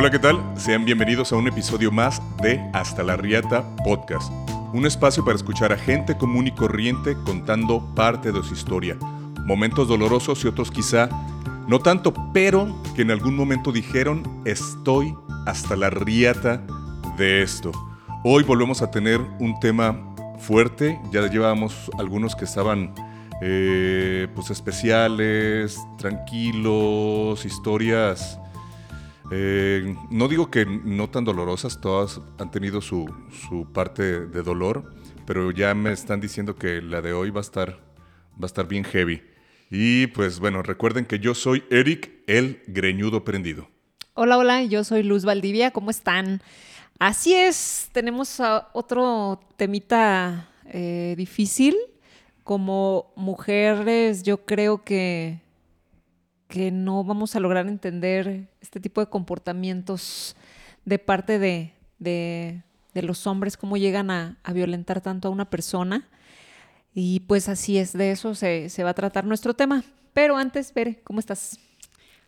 Hola, ¿qué tal? Sean bienvenidos a un episodio más de Hasta la Riata Podcast, un espacio para escuchar a gente común y corriente contando parte de su historia, momentos dolorosos y otros quizá no tanto, pero que en algún momento dijeron estoy hasta la riata de esto. Hoy volvemos a tener un tema fuerte, ya llevábamos algunos que estaban eh, pues especiales, tranquilos, historias eh, no digo que no tan dolorosas, todas han tenido su, parte de dolor, pero ya me están diciendo que la de hoy va a estar, va a estar bien heavy. Y pues bueno, recuerden que yo soy Eric, el greñudo prendido. Hola, hola, yo soy Luz Valdivia, ¿cómo están? Así es, tenemos otro temita eh, difícil. Como mujeres, yo creo que que no vamos a lograr entender este tipo de comportamientos de parte de, de, los hombres, cómo llegan a, violentar tanto a una persona. Y pues así es, de eso se, va a tratar nuestro tema. Pero antes, Bere, ¿cómo estás?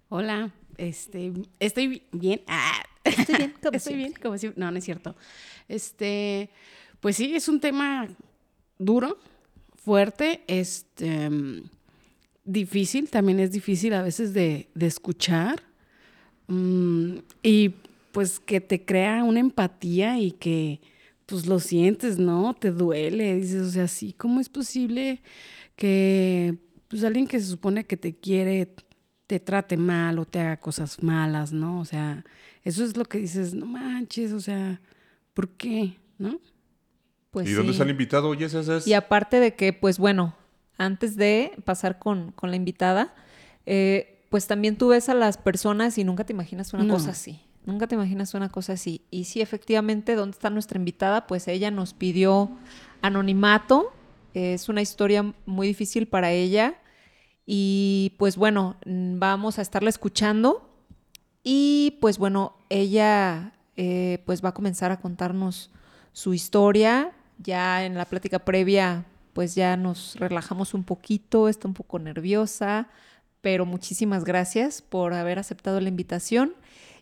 Hola, este, estoy bien. Ah. Estoy bien, como estoy bien, como no, no es cierto. Este, pues sí, es un tema duro, fuerte, este difícil, también es difícil a veces de, escuchar mm, y pues que te crea una empatía y que pues lo sientes, ¿no? Te duele, dices, o sea, sí, ¿cómo es posible que pues alguien que se supone que te quiere te trate mal o te haga cosas malas, ¿no? O sea, eso es lo que dices, no manches, o sea, ¿por qué? ¿No? Pues ¿Y dónde está el invitado? Oye, Y aparte de que, pues bueno, antes de pasar con, la invitada, eh, pues también tú ves a las personas y nunca te imaginas una cosa así. Nunca te imaginas una cosa así. Y sí, efectivamente, ¿dónde está nuestra invitada? Pues ella nos pidió anonimato. Es una historia muy difícil para ella. Y pues bueno, vamos a estarla escuchando. Y pues bueno, ella eh, pues va a comenzar a contarnos su historia. Ya en la plática previa pues ya nos relajamos un poquito, está un poco nerviosa, pero muchísimas gracias por haber aceptado la invitación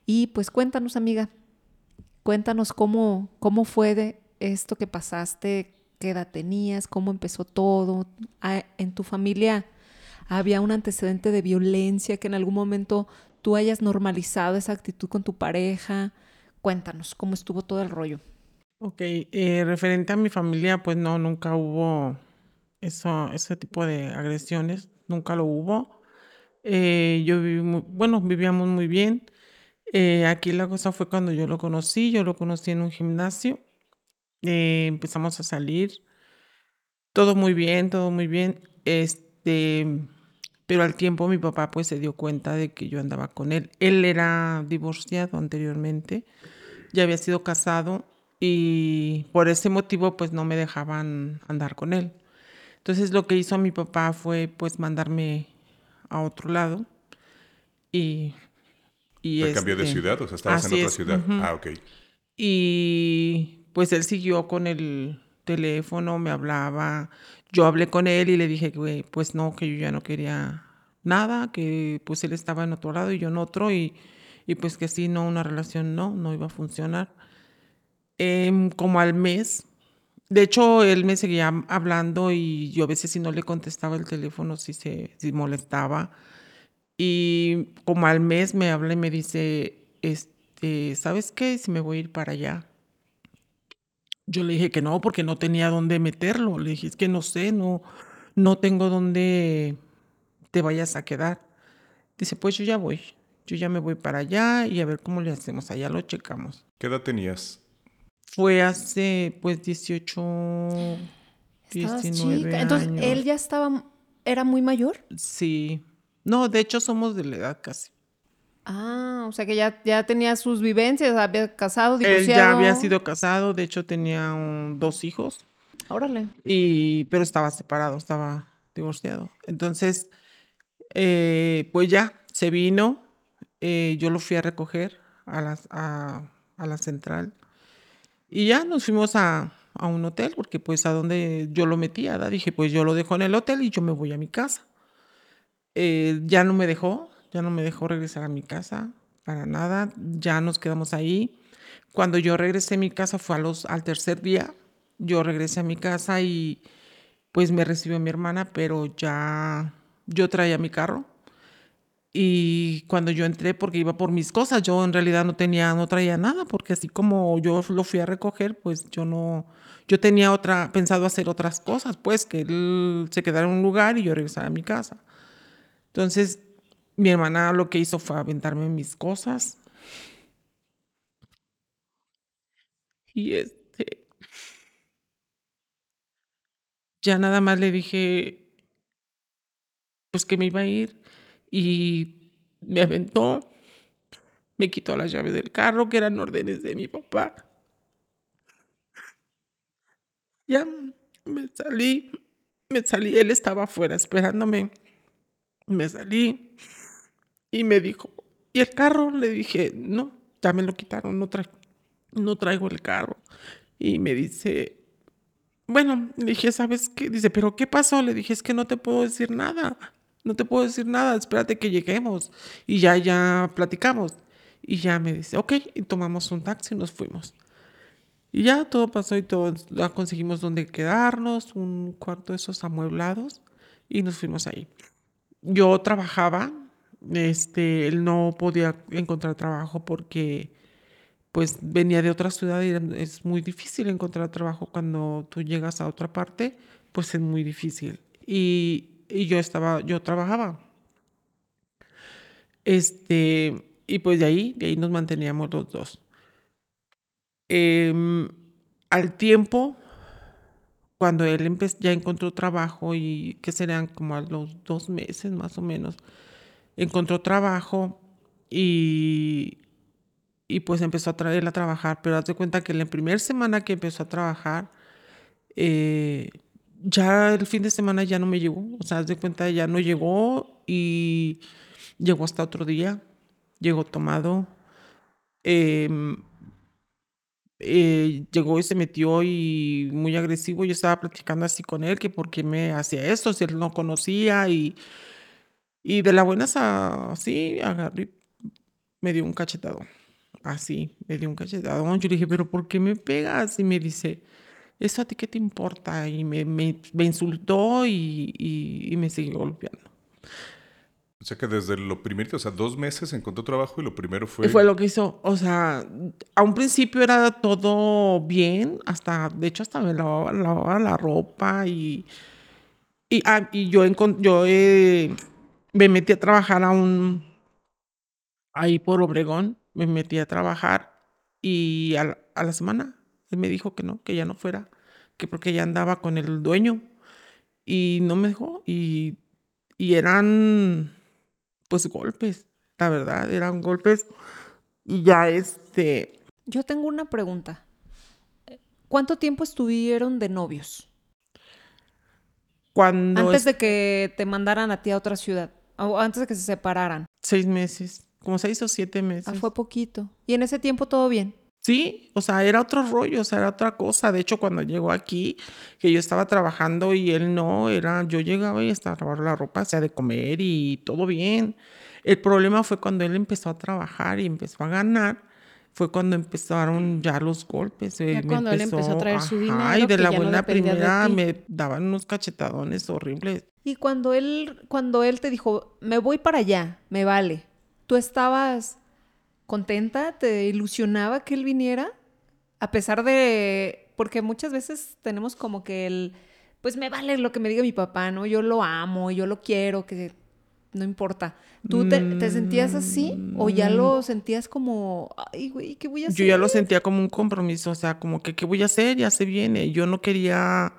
y pues cuéntanos amiga, cuéntanos cómo, cómo fue de esto que pasaste, qué edad tenías, cómo empezó todo, ah, en tu familia había un antecedente de violencia que en algún momento tú hayas normalizado esa actitud con tu pareja. Cuéntanos cómo estuvo todo el rollo. Ok, eh, referente a mi familia, pues no, nunca hubo eso, ese tipo de agresiones, nunca lo hubo. Eh, yo viví bueno, vivíamos muy bien. Eh, aquí la cosa fue cuando yo lo conocí, yo lo conocí en un gimnasio, empezamos a salir, todo muy bien, todo muy bien, este, pero al tiempo mi papá pues se dio cuenta de que yo andaba con él. Él era divorciado anteriormente, ya había sido casado y por ese motivo pues no me dejaban andar con él. Entonces lo que hizo mi papá fue pues mandarme a otro lado y... y cambió de este, ciudad? O sea, estabas en otra ciudad. Ah, ok. Y pues él siguió con el teléfono, me hablaba, yo hablé con él y le dije que pues no, que yo ya no quería nada, que pues él estaba en otro lado y yo en otro y, y pues que así no, una relación no, no iba a funcionar. Em, como al mes. De hecho, él me seguía hablando y yo a veces si no le contestaba el teléfono, si se molestaba. Y como al mes me habla y me dice, este, ¿sabes qué? Si me voy a ir para allá. Yo le dije que no, porque no tenía dónde meterlo. Le dije, es que no sé, no, no tengo dónde te vayas a quedar. Dice, pues yo ya voy. Yo ya me voy para allá y a ver cómo le hacemos. Allá lo checamos. ¿Qué edad tenías? Fue hace pues 18, 19 Entonces, ¿él ya estaba, era muy mayor? Sí. No, de hecho somos de la edad casi. Ah, o sea que ya, ya tenía sus vivencias, había casado, divorciado. Él ya había sido casado, de hecho tenía dos hijos. Órale. Y, pero estaba separado, estaba divorciado. Entonces, eh, pues ya, se vino, eh, yo lo fui a recoger a, las, a, a la central y ya nos fuimos a, un hotel, porque pues a donde yo lo metía, dije, pues yo lo dejo en el hotel y yo me voy a mi casa. Eh, ya no me dejó, ya no me dejó regresar a mi casa para nada, ya nos quedamos ahí. Cuando yo regresé a mi casa fue a los, al tercer día, yo regresé a mi casa y pues me recibió mi hermana, pero ya yo traía mi carro. Y cuando yo entré, porque iba por mis cosas, yo en realidad no tenía, no traía nada, porque así como yo lo fui a recoger, pues yo no, yo tenía otra, pensado hacer otras cosas, pues que él se quedara en un lugar y yo regresara a mi casa. Entonces, mi hermana lo que hizo fue aventarme mis cosas. Y este, ya nada más le dije, pues que me iba a ir y me aventó, me quitó las llaves del carro, que eran órdenes de mi papá. Ya me salí, me salí, él estaba afuera esperándome. Me salí y me dijo, ¿y el carro? Le dije, no, ya me lo quitaron, no no traigo el carro. Y me dice, bueno, le dije, ¿sabes qué? Dice, ¿pero qué pasó? Le dije, es que no te puedo decir nada. No te puedo decir nada, espérate que lleguemos. Y ya, ya platicamos. Y ya me dice, ok, y tomamos un taxi y nos fuimos. Y ya todo pasó y todo, ya conseguimos donde quedarnos, un cuarto de esos amueblados, y nos fuimos ahí. Yo trabajaba, este, él no podía encontrar trabajo porque pues venía de otra ciudad y es muy difícil encontrar trabajo cuando tú llegas a otra parte, pues es muy difícil. Y, y yo estaba, yo trabajaba. Este, y pues de ahí, de ahí nos manteníamos los dos. Em, al tiempo, cuando él ya encontró trabajo y que serían como a los dos meses más o menos, encontró trabajo y, y pues empezó a traerla a trabajar, pero hazte cuenta que en la primera semana que empezó a trabajar, eh, ya el fin de semana ya no me llegó, o sea, haz de cuenta ya no llegó y llegó hasta otro día, llegó tomado, em, eh, llegó y se metió y muy agresivo, yo estaba platicando así con él, que por qué me hacía esto, si él no conocía y, y de la buena así, agarré, me dio un cachetado, así, me dio un cachetado, yo le dije, pero ¿por qué me pegas? Y me dice, ¿eso a ti qué te importa? Y me, me, me insultó y, y, me siguió golpeando. O sea que desde lo primero, o sea, dos meses encontró trabajo y lo primero fue... Fue lo que hizo, o sea, a un principio era todo bien, hasta, de hecho, hasta me lavaba, lavaba la ropa y... Y, ah, y yo, yo eh, me metí a trabajar a un... Ahí por Obregón, me metí a trabajar y a, a la semana él me dijo que no, que ya no fuera, que porque ya andaba con el dueño. Y no me dejó. Y, y eran, pues, golpes, la verdad, eran golpes. Y ya este... Yo tengo una pregunta. ¿Cuánto tiempo estuvieron de novios? Cuando... Antes de que te mandaran a ti a otra ciudad. O antes de que se separaran. Seis meses. Como seis o siete meses. Ah, fue poquito. ¿Y en ese tiempo todo bien? Sí, o sea, era otro rollo, o sea, era otra cosa. De hecho, cuando llegó aquí, que yo estaba trabajando y él no, era, yo llegaba y estaba lavando la ropa, o sea, de comer y todo bien. El problema fue cuando él empezó a trabajar y empezó a ganar, fue cuando empezaron ya los golpes. Ya cuando él empezó a traer su dinero. Ay, de la buena primera me daban unos cachetadones horribles. Y cuando él, cuando él te dijo, me voy para allá, me vale, tú estabas contenta, te ilusionaba que él viniera, a pesar de, porque muchas veces tenemos como que el, pues me vale lo que me diga mi papá, ¿no? Yo lo amo, yo lo quiero, que no importa. ¿Tú te, sentías así o ya lo mm. sentías como, ay, güey, ¿qué voy a hacer? Yo ya lo sentía como un compromiso, o sea, como que, ¿qué voy a hacer? Ya se viene. Yo no quería,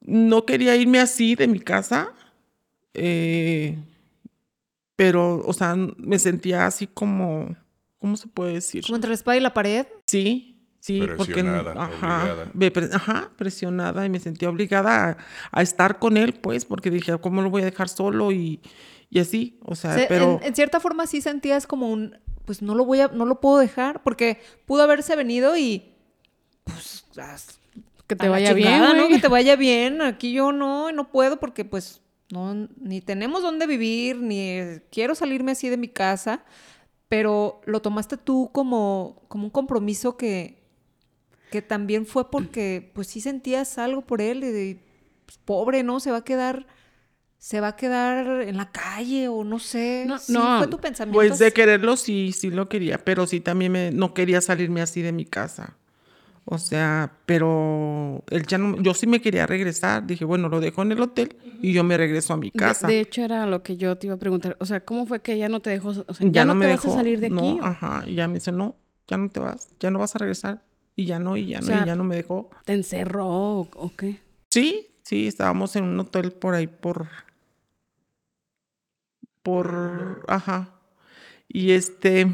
no quería irme así de mi casa. Eh, pero, o sea, me sentía así como, ¿cómo se puede decir? Como entre la espada y la pared. Sí, sí, presionada, porque, ajá, ajá, presionada y me sentía obligada a, estar con él, pues, porque dije, ¿cómo lo voy a dejar solo? Y, y así, o sea, pero... En, cierta forma sí sentías como un, pues no lo voy a, no lo puedo dejar, porque pudo haberse venido y, pues, que te vaya bien, ¿no? Que te vaya bien, aquí yo no, no puedo porque, pues, no, ni tenemos dónde vivir, ni quiero salirme así de mi casa, pero lo tomaste tú como, como un compromiso que, que también fue porque pues sí sentías algo por él y de, pues, pobre, ¿no? Se va a quedar se va a quedar en la calle o no sé. No, ¿Sí no, fue tu pensamiento. Pues de quererlo sí, sí lo quería, pero sí también me, no quería salirme así de mi casa. O sea, pero él ya no, yo sí me quería regresar. Dije, bueno, lo dejo en el hotel y yo me regreso a mi casa. De, hecho, era lo que yo te iba a preguntar. O sea, ¿cómo fue que ella no te dejó? O sea, ya, ya, no, no, me te dejó. vas a salir de no, aquí. ajá. Y ya me dice, no, ya no te vas, ya no vas a regresar. Y ya no, y ya O no, y ya no me dejó. ¿Te encerró o, o qué? Sí, sí, estábamos en un hotel por ahí, por. Por. Ajá. Y este.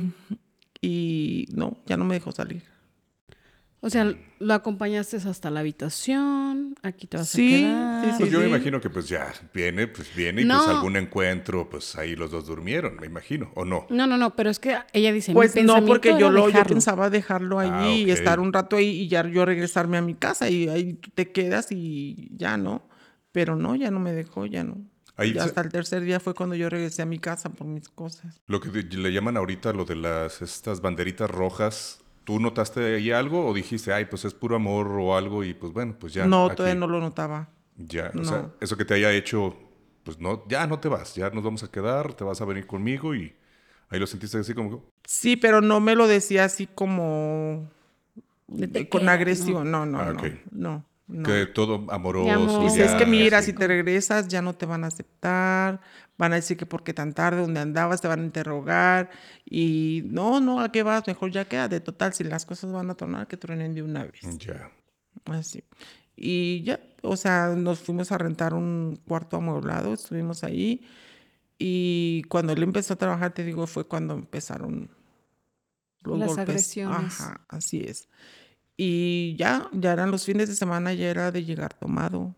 Y no, ya no me dejó salir. O sea, lo acompañaste hasta la habitación, aquí te vas Sí, a quedar. sí, Pues yo me imagino que pues ya viene, pues viene y No. pues algún encuentro, pues ahí los dos durmieron, me imagino, ¿o no? No, no, no, pero es que ella dice, mi Pues no, porque yo lo yo pensaba dejarlo allí Ah, y estar un rato ahí y ya yo regresarme a mi casa y ahí te quedas y ya no. Pero no, ya no me dejó, ya no. Ahí hasta el tercer día fue cuando yo regresé a mi casa por mis cosas. Lo que le llaman ahorita lo de las estas banderitas rojas, ¿tú notaste ahí algo o dijiste, ay, pues es puro amor o algo y pues bueno, pues ya. no, aquí, todavía no lo notaba. Ya, o sea, no. eso que te haya hecho, pues no, ya no te vas, ya nos vamos a quedar, te vas a venir conmigo y ahí lo sentiste así como, Sí, pero no me lo decía así como con agresión. No, no, Ah, no. ok. No, no. que todo amoroso. amor. Dice, ya, es que mira, así. si te regresas ya no te van a aceptar, van a decir que por qué tan tarde, dónde andabas, te van a interrogar y no, no, ¿a qué vas? Mejor ya quédate. Total, si las cosas van a tornar, que truenen de una vez. Ya. Así. Y ya, o sea, nos fuimos a rentar un cuarto amueblado, estuvimos ahí y cuando él empezó a trabajar, te digo, fue cuando empezaron los Las golpes. agresiones. Ajá, así es. Y ya, ya eran los fines de semana, ya era de llegar tomado.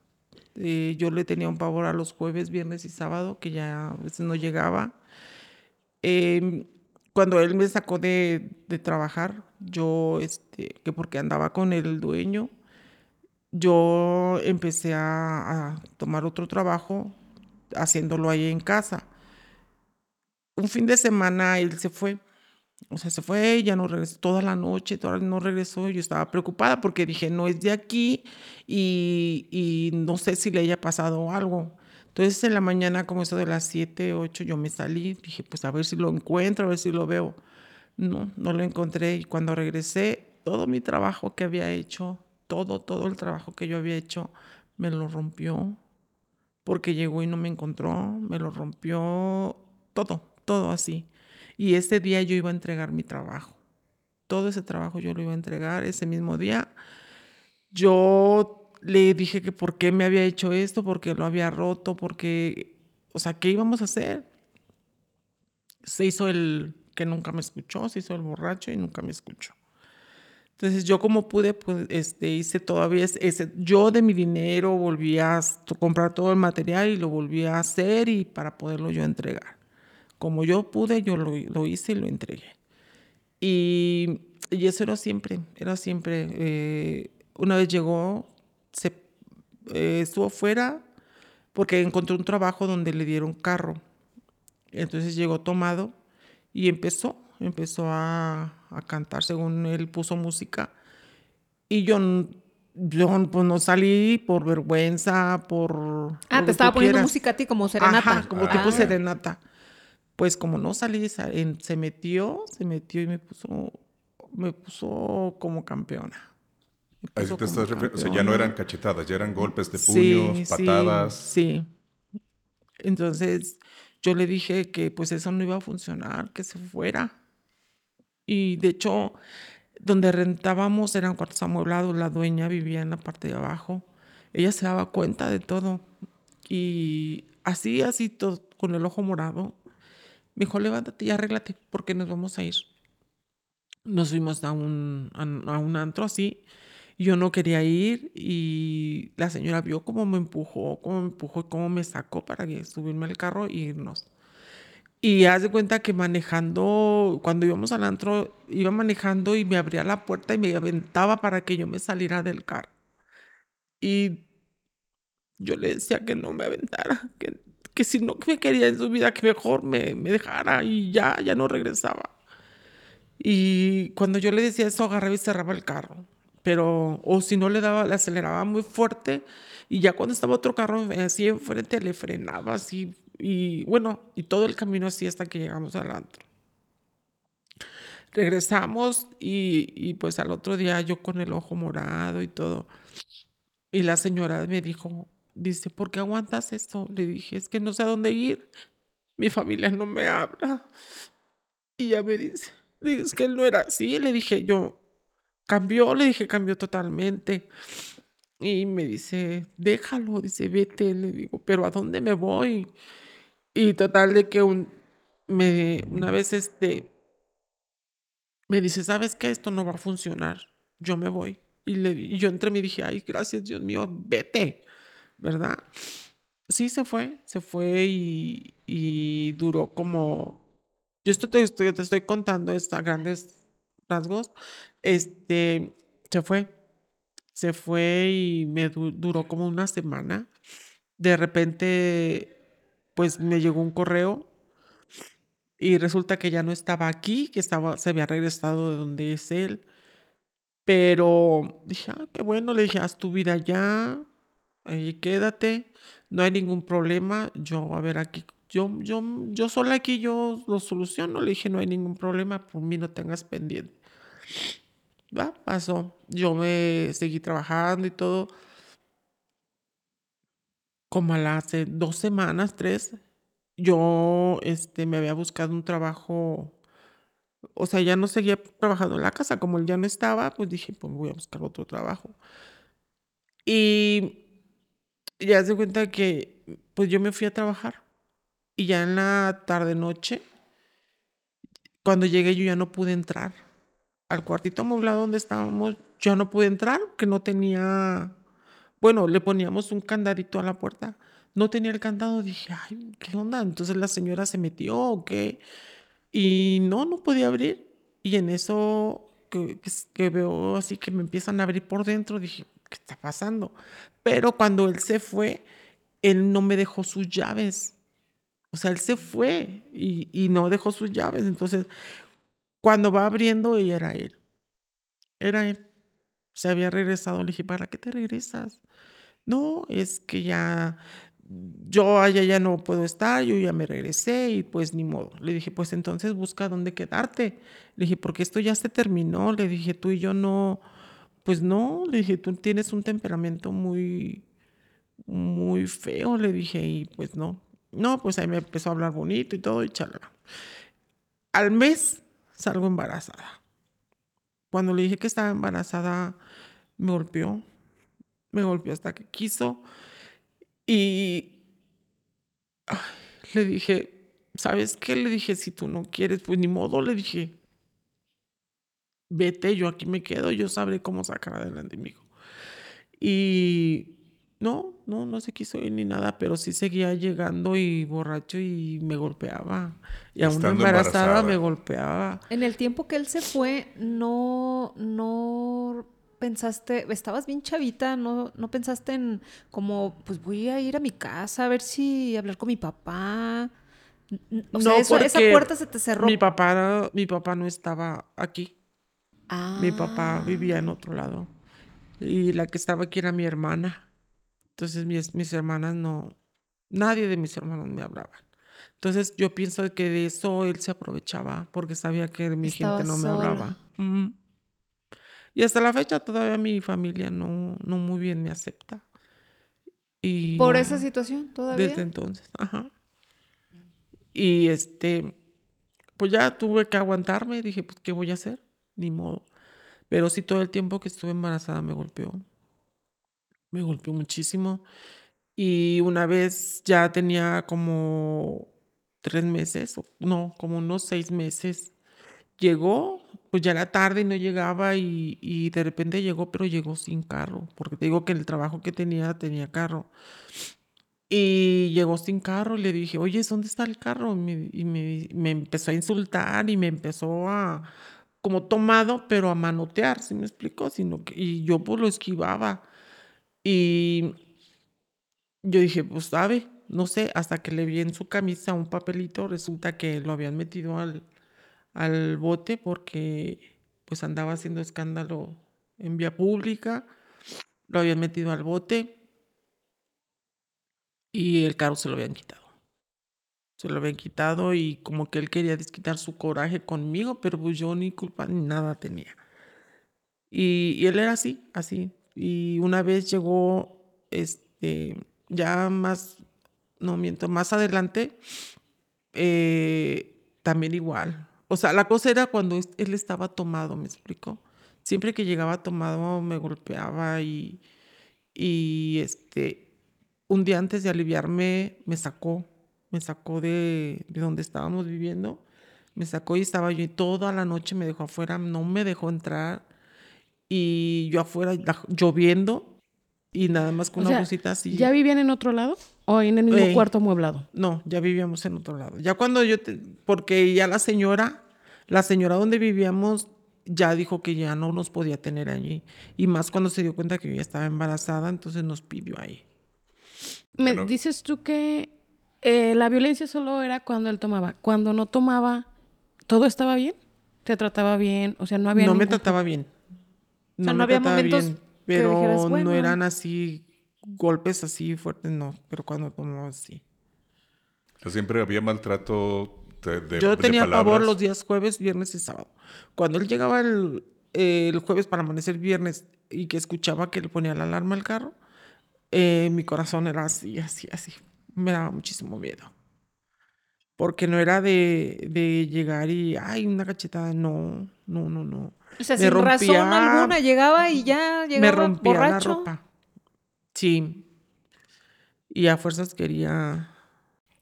Eh, yo le tenía un pavor a los jueves, viernes y sábado, que ya a veces no llegaba. Em, cuando él me sacó de, de trabajar, yo, este, que porque andaba con el dueño, yo empecé a, a tomar otro trabajo haciéndolo ahí en casa. Un fin de semana él se fue, o sea, se fue, ya no regresó toda la noche, toda, no regresó. Yo estaba preocupada porque dije, no es de aquí y, y no sé si le haya pasado algo. Entonces en la mañana, como eso de las 7, 8, yo me salí, dije, pues a ver si lo encuentro, a ver si lo veo. No, no lo encontré y cuando regresé, todo mi trabajo que había hecho, todo, todo el trabajo que yo había hecho, me lo rompió porque llegó y no me encontró, me lo rompió, todo, todo así. Y ese día yo iba a entregar mi trabajo. Todo ese trabajo yo lo iba a entregar ese mismo día. Yo le dije que por qué me había hecho esto, porque lo había roto, porque, o sea, ¿qué íbamos a hacer? Se hizo el que nunca me escuchó, se hizo el borracho y nunca me escuchó. Entonces yo como pude, pues este, hice todavía ese, yo de mi dinero volví a comprar todo el material y lo volví a hacer y para poderlo yo entregar. Como yo pude, yo lo, lo hice y lo entregué. Y, y eso era siempre, era siempre. eh, una vez llegó, se, eh, estuvo fuera porque encontró un trabajo donde le dieron carro. Entonces llegó tomado y empezó, empezó a, a cantar según él puso música. Y yo, yo pues no salí por vergüenza, por... Ah, te estaba poniendo quieras. música a ti como serenata. Ajá, como Ah. tipo serenata. Pues como no salí, se metió, se metió y me puso, me puso como campeona. Me te estás. O sea, ya no eran cachetadas, ya eran golpes de Sí, puños, sí, patadas. Sí, Entonces yo le dije que pues eso no iba a funcionar, que se fuera. Y de hecho, donde rentábamos eran cuartos amueblados, la dueña vivía en la parte de abajo. Ella se daba cuenta de todo. Y así, así, todo, con el ojo morado, me dijo, levántate y arréglate, porque nos vamos a ir. Nos fuimos a un, a, un antro así. Yo no quería ir y la señora vio cómo me empujó, cómo me empujó y cómo me sacó para subirme al carro e irnos. Y haz de cuenta que manejando, cuando íbamos al antro, iba manejando y me abría la puerta y me aventaba para que yo me saliera del carro. Y yo le decía que no me aventara, que, que si no me quería en su vida, que mejor me, me dejara y ya, ya no regresaba. Y cuando yo le decía eso, agarraba y cerraba el carro. Pero, o si no le daba, le aceleraba muy fuerte. Y ya cuando estaba otro carro así enfrente, le frenaba así. Y bueno, y todo el camino así hasta que llegamos al antro. Regresamos y, y pues al otro día yo con el ojo morado y todo. Y la señora me dijo, dice, ¿por qué aguantas esto? Le dije, es que no sé a dónde ir. Mi familia no me habla. Y ya me dice, es que él no era así. Le dije, yo, cambió, le dije, cambió totalmente. Y me dice, déjalo, dice, vete. Le digo, pero ¿a dónde me voy? Y total de que un, me, una vez este, me dice, ¿sabes qué? Esto no va a funcionar. Yo me voy. Y, le, y yo entre mí dije, ay, gracias, Dios mío, vete, ¿verdad? Sí, se fue, se fue y, y duró como yo esto te estoy, te estoy contando a grandes rasgos. Este, se fue. Se fue y me duró como una semana. De repente, pues me llegó un correo y resulta que ya no estaba aquí, que estaba, se había regresado de donde es él. Pero dije, ah, qué bueno, le dije, haz tu vida ya, ahí quédate, no hay ningún problema, yo a ver aquí yo, yo, yo sola aquí, yo lo soluciono. Le dije, no hay ningún problema, por mí no tengas pendiente. Va, pasó. Yo me seguí trabajando y todo. Como a las eh, dos semanas, tres, yo este, me había buscado un trabajo. O sea, ya no seguía trabajando en la casa. Como él ya no estaba, pues dije, pues voy a buscar otro trabajo. Y ya se cuenta que, pues yo me fui a trabajar. Y ya en la tarde-noche, cuando llegué yo ya no pude entrar. Al cuartito amoblado donde estábamos, yo no pude entrar, que no tenía, bueno, le poníamos un candadito a la puerta. No tenía el candado, dije, ay, ¿qué onda? Entonces la señora se metió o qué. Y no, no podía abrir. Y en eso que, que veo así que me empiezan a abrir por dentro, dije, ¿qué está pasando? Pero cuando él se fue, él no me dejó sus llaves. O sea, él se fue y, no dejó sus llaves. Entonces, cuando va abriendo, ella era él. Era él. Se había regresado. Le dije, ¿para qué te regresas? No, es que ya yo allá ya no puedo estar, yo ya me regresé y pues ni modo. Le dije, pues entonces busca dónde quedarte. Le dije, porque esto ya se terminó. Le dije, tú y yo no, pues no. Le dije, tú tienes un temperamento muy, muy feo. Le dije, y pues no. No, pues ahí me empezó a hablar bonito y todo y chalala. Al mes salgo embarazada. Cuando le dije que estaba embarazada, me golpeó. Me golpeó hasta que quiso. Y le dije, ¿sabes qué? Le dije, si tú no quieres, pues ni modo, le dije, vete, yo aquí me quedo, yo sabré cómo sacar adelante mi hijo. Y no, no, no se quiso ir ni nada, pero sí seguía llegando y borracho y me golpeaba. Y aún embarazada, me golpeaba. En el tiempo que él se fue, no, no pensaste, estabas bien chavita, no, no pensaste en como, pues voy a ir a mi casa a ver si hablar con mi papá. O sea, no, esa puerta se te cerró. Mi papá, mi papá no estaba aquí. Mi papá vivía en otro lado. Y la que estaba aquí era mi hermana. Entonces mis, mis hermanas no, nadie de mis hermanos me hablaban. Entonces yo pienso que de eso él se aprovechaba porque sabía que mi gente no me hablaba. Y hasta la fecha todavía mi familia no, no muy bien me acepta. Y, ¿Por esa situación todavía? Desde entonces, ajá. Y este, pues ya tuve que aguantarme. Dije, pues, ¿qué voy a hacer? Ni modo. Pero sí, todo el tiempo que estuve embarazada me golpeó me golpeó muchísimo. Y una vez ya tenía como tres meses, no, como unos seis meses, llegó, pues ya era tarde y no llegaba y, de repente llegó, pero llegó sin carro, porque te digo que el trabajo que tenía tenía carro. Y llegó sin carro y le dije, oye, ¿dónde está el carro? Y, me, empezó a insultar y me empezó a, como tomado, pero a manotear, ¿sí me explicó? Sino que, y yo pues lo esquivaba. Y yo dije, pues sabe, no sé, hasta que le vi en su camisa un papelito, resulta que lo habían metido al, al bote porque pues andaba haciendo escándalo en vía pública, lo habían metido al bote y el carro se lo habían quitado. Se lo habían quitado y como que él quería desquitar su coraje conmigo, pero pues yo ni culpa ni nada tenía. Y, él era así, así. Y una vez llegó, este, ya más, no miento, más adelante, eh, también igual. O sea, la cosa era cuando él estaba tomado, me explico. Siempre que llegaba tomado me golpeaba y, y este, un día antes de aliviarme me sacó, me sacó de, de donde estábamos viviendo, me sacó y estaba yo y toda la noche me dejó afuera, no me dejó entrar y yo afuera lloviendo y nada más con una blusita así. ¿Ya vivían en otro lado o en el mismo cuarto amueblado? No, ya vivíamos en otro lado. Ya cuando yo, porque ya la señora, la señora donde vivíamos ya dijo que ya no nos podía tener allí. Y más cuando se dio cuenta que yo ya estaba embarazada, entonces nos pidió ahí. Me dices tú que eh, la violencia solo era cuando él tomaba. Cuando no tomaba, ¿todo estaba bien? ¿Te trataba bien? O sea, no había... No me trataba bien. No, no había momentos pero no eran así golpes así fuertes, no. Pero cuando tomaba sí. siempre había maltrato de, Yo tenía pavor los días jueves, viernes y sábado. Cuando él llegaba el, el jueves para amanecer viernes y que escuchaba que le ponía la alarma al carro, eh, mi corazón era así, así, así. Me daba muchísimo miedo. Porque no era de, de llegar y, ay, una cachetada. No, no, no, no. O sea, sin razón alguna, llegaba y ya llegaba Me rompía la ropa. Sí. Y a fuerzas quería...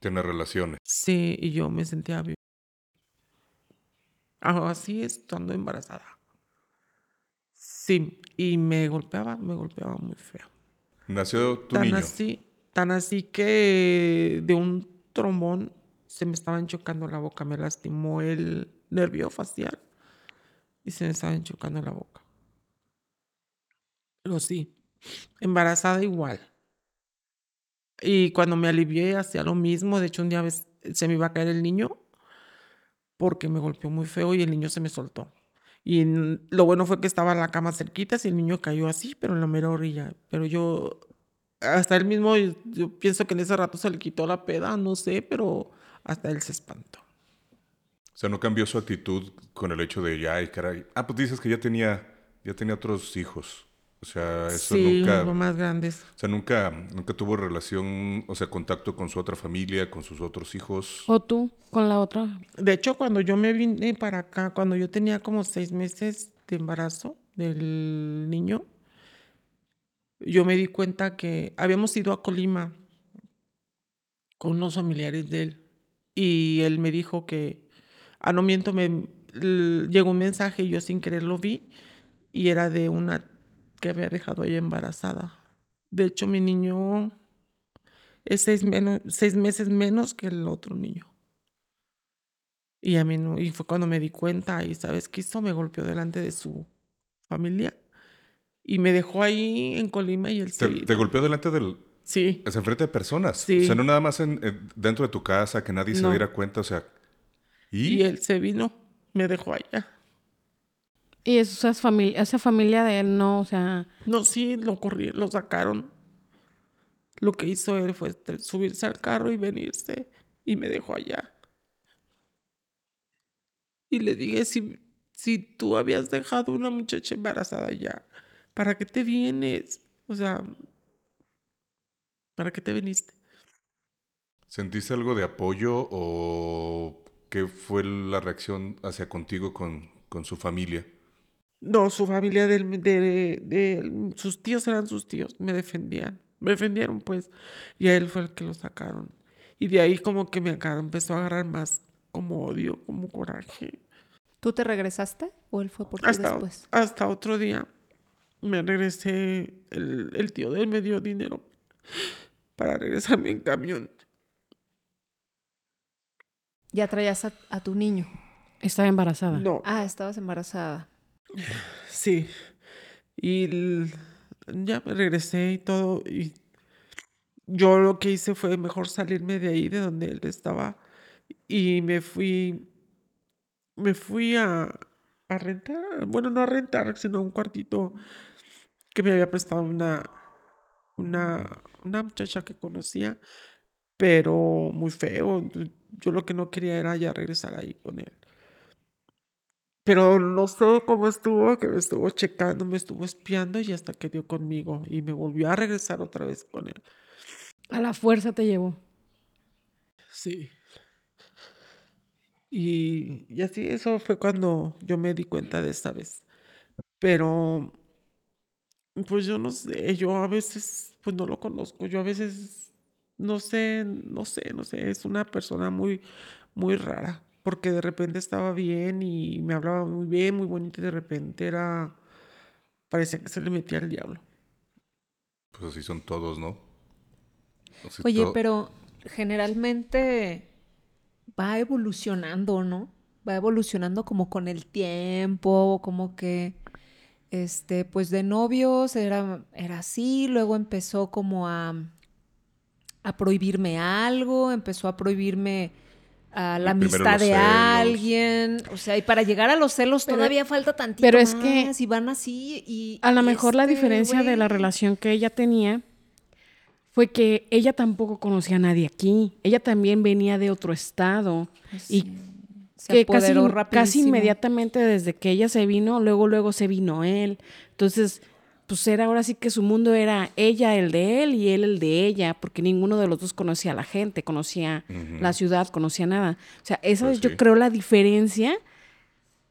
Tener relaciones. Sí, y yo me sentía bien. Así estando embarazada. Sí, y me golpeaba, me golpeaba muy feo. Nació tu tan niño. Así, tan así que de un trombón se me estaban chocando la boca, me lastimó el nervio facial y se me estaban chocando la boca. Pero sí, embarazada igual. Y cuando me alivié hacía lo mismo. De hecho, un día se me iba a caer el niño porque me golpeó muy feo y el niño se me soltó. Y lo bueno fue que estaba la cama cerquita y el niño cayó así, pero en la mera orilla. Pero yo, hasta él mismo, yo pienso que en ese rato se le quitó la peda, no sé, pero hasta él se espantó. O sea, no cambió su actitud con el hecho de ya, ay, caray. Ah, pues dices que ya tenía, ya tenía otros hijos. O sea, eso sí, nunca. más grandes. O sea, nunca, nunca tuvo relación, o sea, contacto con su otra familia, con sus otros hijos. ¿O tú con la otra? De hecho, cuando yo me vine para acá, cuando yo tenía como seis meses de embarazo del niño, yo me di cuenta que habíamos ido a Colima con unos familiares de él. Y él me dijo que Ah, no miento, me llegó un mensaje y yo sin querer lo vi y era de una que había dejado ella embarazada. De hecho, mi niño es seis, menos, seis meses menos que el otro niño. Y a mí no, y fue cuando me di cuenta y sabes qué hizo, me golpeó delante de su familia y me dejó ahí en Colima y él se ¿Te, golpeó delante del Sí. Es enfrente de personas. Sí. O sea, no nada más en, dentro de tu casa, que nadie se diera cuenta. O sea, ¿Y? él se vino, me dejó allá. ¿Y esa familia, esa familia de él no, o sea...? No, sí, lo corrieron, lo sacaron. Lo que hizo él fue subirse al carro y venirse y me dejó allá. Y le dije, si, si tú habías dejado una muchacha embarazada allá, ¿para qué te vienes? O sea, ¿para qué te viniste? ¿Sentiste algo de apoyo o ¿Qué fue la reacción hacia contigo con, con su familia? No, su familia de, de, sus tíos eran sus tíos, me defendían, me defendieron pues, y a él fue el que lo sacaron. Y de ahí como que me empezó a agarrar más como odio, como coraje. ¿Tú te regresaste o él fue por ti hasta, después? Hasta otro día me regresé, el, el tío de él me dio dinero para regresarme en camión. Ya traías a, tu niño. Estaba embarazada. No. Ah, estabas embarazada. Sí. Y ya me regresé y todo. Y yo lo que hice fue mejor salirme de ahí, de donde él estaba. Y me fui me fui a, a rentar, bueno, no a rentar, sino a un cuartito que me había prestado una, una, una muchacha que conocía, pero muy feo. Yo lo que no quería era ya regresar ahí con él. Pero no sé cómo estuvo, que me estuvo checando, me estuvo espiando y hasta que dio conmigo y me volvió a regresar otra vez con él. A la fuerza te llevó. Sí. Y, y así eso fue cuando yo me di cuenta de esta vez. Pero, pues yo no sé, yo a veces, pues no lo conozco, yo a veces, no sé, no sé, no sé, es una persona muy, muy rara, porque de repente estaba bien y me hablaba muy bien, muy bonito, y de repente era, parecía que se le metía el diablo. Pues así son todos, ¿no? Así Oye, to- pero generalmente va evolucionando, ¿no? Va evolucionando como con el tiempo, como que, este, pues de novios era, era así, luego empezó como a, a prohibirme algo, empezó a prohibirme a la amistad de celos. alguien, o sea, y para llegar a los celos Pero- todavía falta tantito pero es que y van así y... A lo mejor la este diferencia de la relación que ella tenía fue que ella tampoco conocía a nadie aquí. Ella también venía de otro estado. Pues y sí, se que casi, casi inmediatamente desde que ella se vino, luego, luego se vino él. Entonces, pues era ahora sí que su mundo era ella el de él y él el de ella, porque ninguno de los dos conocía a la gente, conocía la ciudad, conocía nada. O sea, esa Pues es yo creo la diferencia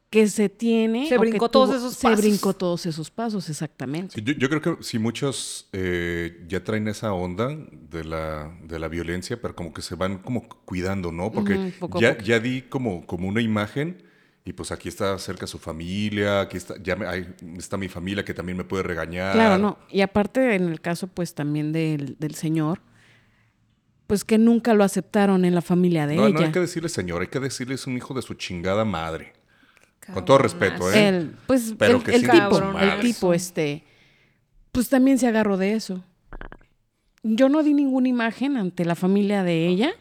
que se tiene. Se brincó todos tuvo- esos Se pasos. brincó todos esos pasos, exactamente. Sí, Yo, yo creo que sí muchos eh, ya traen esa onda de la, de la violencia, pero como que se van como cuidando, ¿no? Porque ya, poco. ya di como, como una imagen y pues aquí está cerca su familia, aquí está, ya me- ahí está mi familia que también me puede regañar. Claro, no. Y aparte, en el caso, pues, también del, del señor, pues que nunca lo aceptaron en la familia de No, ella. no hay que decirle señor, hay que decirle es un hijo de su chingada madre. Con todo respeto. ¿eh? El, pues, Pero el, que el sí, tipo, el tipo, este, pues también se agarró de eso. Yo no di ninguna imagen ante la familia de ella.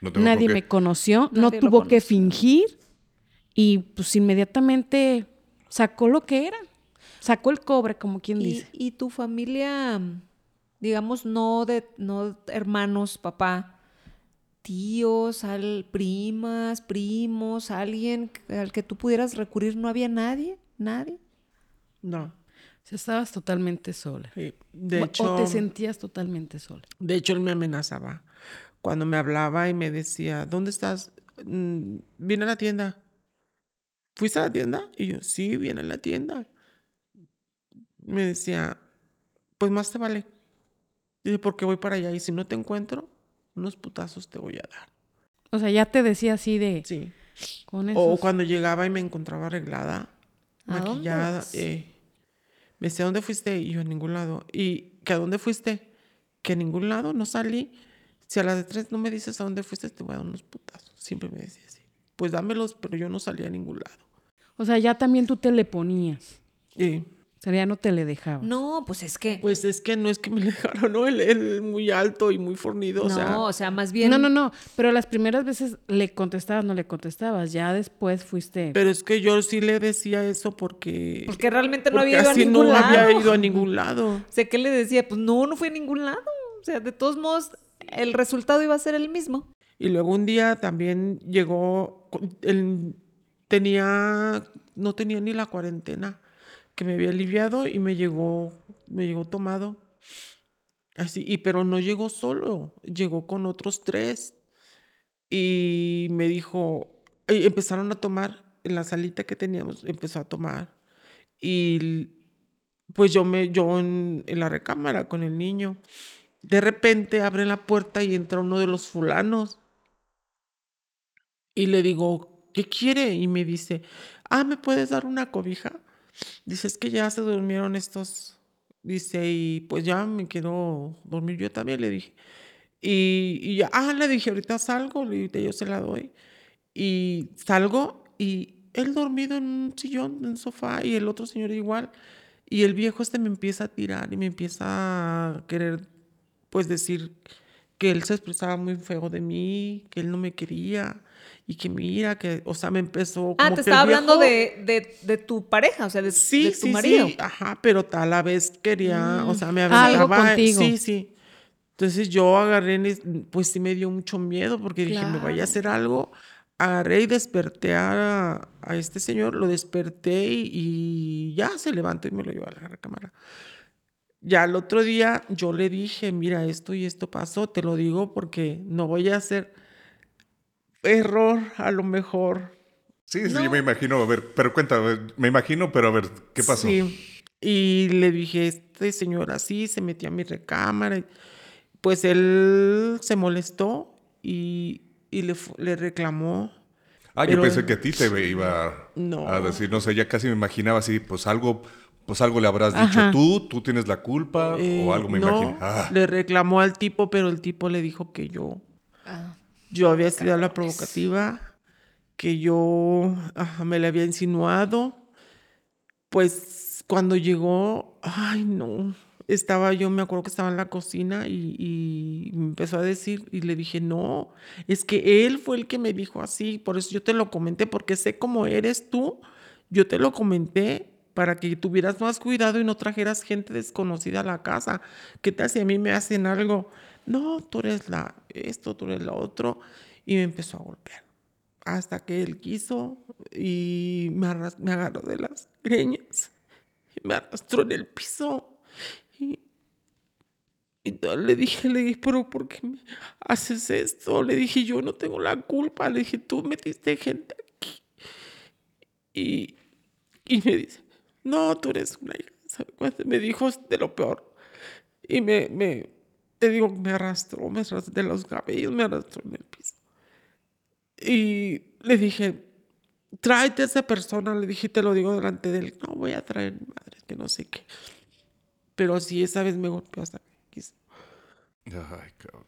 No tengo Nadie me conoció, no Nadie tuvo que fingir y pues inmediatamente sacó lo que era. Sacó el cobre, como quien ¿Y, dice. y tu familia, digamos, no de no hermanos, papá, tíos, al, primas, primos, alguien al que tú pudieras recurrir, no había nadie, nadie? No. O sea, estabas totalmente sola. Sí, De O- hecho, o te sentías totalmente sola. de hecho, él me amenazaba. Cuando me hablaba y me decía, ¿dónde estás? "Mm, Vine a la tienda. ¿Fuiste a la tienda? Y yo, sí, vine a la tienda. Me decía, pues más te vale. Dice, porque voy para allá y si no te encuentro, unos putazos te voy a dar. O sea, ya te decía así de Sí. con O cuando llegaba y me encontraba arreglada, ¿A dónde maquillada, eh, me decía, ¿a dónde fuiste? Y yo, a ningún lado. ¿Y que a dónde fuiste? Que a ningún lado, no salí. Si a las de tres no me dices a dónde fuiste, te voy a dar unos putazos. Siempre me decía así. Pues dámelos, pero yo no salí a ningún lado. O sea, ya también tú te le ponías. O sea, ya no te le dejabas. No, pues es que pues es que no es que me dejaron, ¿no? Él, él muy alto y muy fornido, o no, sea. o sea, más bien No, no, no. Pero las primeras veces le contestabas, no le contestabas. Ya después fuiste. Pero es que yo sí le decía eso porque... porque realmente no porque había ido a así ningún no lado. había ido a ningún lado. O sea, ¿qué le decía? Pues no, no fue a ningún lado. O sea, de todos modos, el resultado iba a ser el mismo. Y luego un día también llegó, él tenía, no tenía ni la cuarentena, que me había aliviado y me llegó, me llegó tomado. Así, y pero no llegó solo, llegó con otros tres. Y me dijo, y empezaron a tomar en la salita que teníamos, empezó a tomar. Y pues yo me, yo en, en la recámara con el niño. De repente abren la puerta y entra uno de los fulanos. Y le digo, ¿qué quiere? Y me dice, ah, ¿me puedes dar una cobija? Dice, es que ya se durmieron estos. Dice, y pues ya me quedo dormir yo también, le dije. Y, y ya, ah, le dije, ahorita salgo, le dije, yo se la doy. Y salgo y él dormido en un sillón, en un sofá, y el otro señor igual. Y el viejo este me empieza a tirar y me empieza a querer, pues decir que él se expresaba muy feo de mí, que él no me quería, y que mira, que, o sea, me empezó... ah, como te que estaba hablando de, de, de tu pareja, o sea, de, Sí, de tu sí, marido. sí, ajá, pero a la vez quería, o sea, me Ah, algo aventaba, contigo. sí, sí. Entonces yo agarré, pues sí me dio mucho miedo porque dije, me vaya a hacer algo. Agarré y desperté a, a este señor, lo desperté y, y ya se levantó y me lo llevó a la recámara. Ya el otro día yo le dije, mira, esto y esto pasó, te lo digo porque no voy a hacer error a lo mejor. Sí, sí, yo me imagino, a ver, pero cuéntame, me imagino, pero a ver, ¿qué pasó? Sí. Y le dije, este señor así se metió a mi recámara. y- Pues él se molestó y, y le, le reclamó. Ah, yo pensé que a ti te iba No. a decir, no sé, ya casi me imaginaba así, pues algo, pues algo le habrás dicho Ajá. tú, tú tienes la culpa Eh, o algo me no, imagino. Ah, Le reclamó al tipo, pero el tipo le dijo que yo, Ah, yo había sido la provocativa, que yo ajá, me le había insinuado. Pues cuando llegó, ay no, estaba yo, me acuerdo que estaba en la cocina y, y me empezó a decir y le dije, no, es que él fue el que me dijo así, por eso yo te lo comenté, porque sé cómo eres tú, yo te lo comenté para que tuvieras más cuidado y no trajeras gente desconocida a la casa. ¿Qué tal si a mí me hacen algo? No, tú eres la esto, tú eres la otro. Y me empezó a golpear. Hasta que él quiso y me, me agarró de las greñas y me arrastró en el piso. Y, y le dije, le dije, pero ¿por qué me haces esto? Le dije, yo no tengo la culpa. Le dije, tú metiste gente aquí. Y, y me dice, no, tú eres una hija. Me dijo de lo peor. Y me, me, te digo, me arrastró, me arrastró de los cabellos, me arrastró en el piso. Y le dije, tráete a esa persona. Le dije, te lo digo delante de él. No voy a traer madre, que no sé qué. Pero sí, esa vez me golpeó hasta que ay, cabrón.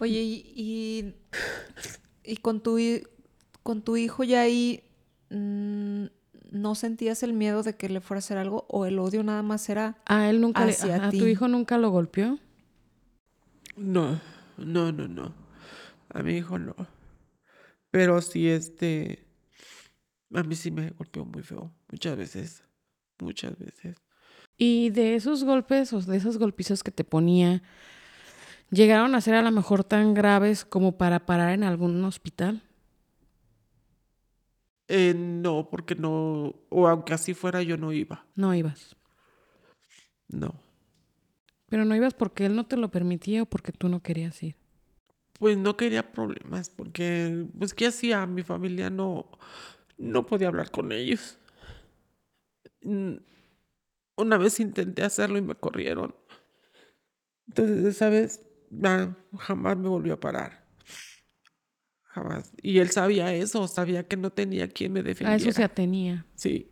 Oye, y, y, y con, tu, con tu hijo ya ahí, mm, ¿no sentías el miedo de que le fuera a hacer algo o el odio nada más era... A él nunca le, Hacia ajá, ¿A ti. tu hijo nunca lo golpeó? No, no, no, no. A mi hijo no. Pero sí, este. A mí sí me golpeó muy feo. Muchas veces. Muchas veces. Y de esos golpes o de esos golpizos que te ponía, ¿llegaron a ser a lo mejor tan graves como para parar en algún hospital? Eh, no, porque no. O aunque así fuera, yo no iba. No ibas. No. Pero no ibas porque él no te lo permitía o porque tú no querías ir. Pues no quería problemas, porque. Pues, ¿qué hacía? Mi familia no. No podía hablar con ellos. Mm, Una vez intenté hacerlo y me corrieron. Entonces, esa vez jamás me volvió a parar. Jamás. Y él sabía eso, sabía que no tenía quien me A defendiera. eso se atenía. Sí.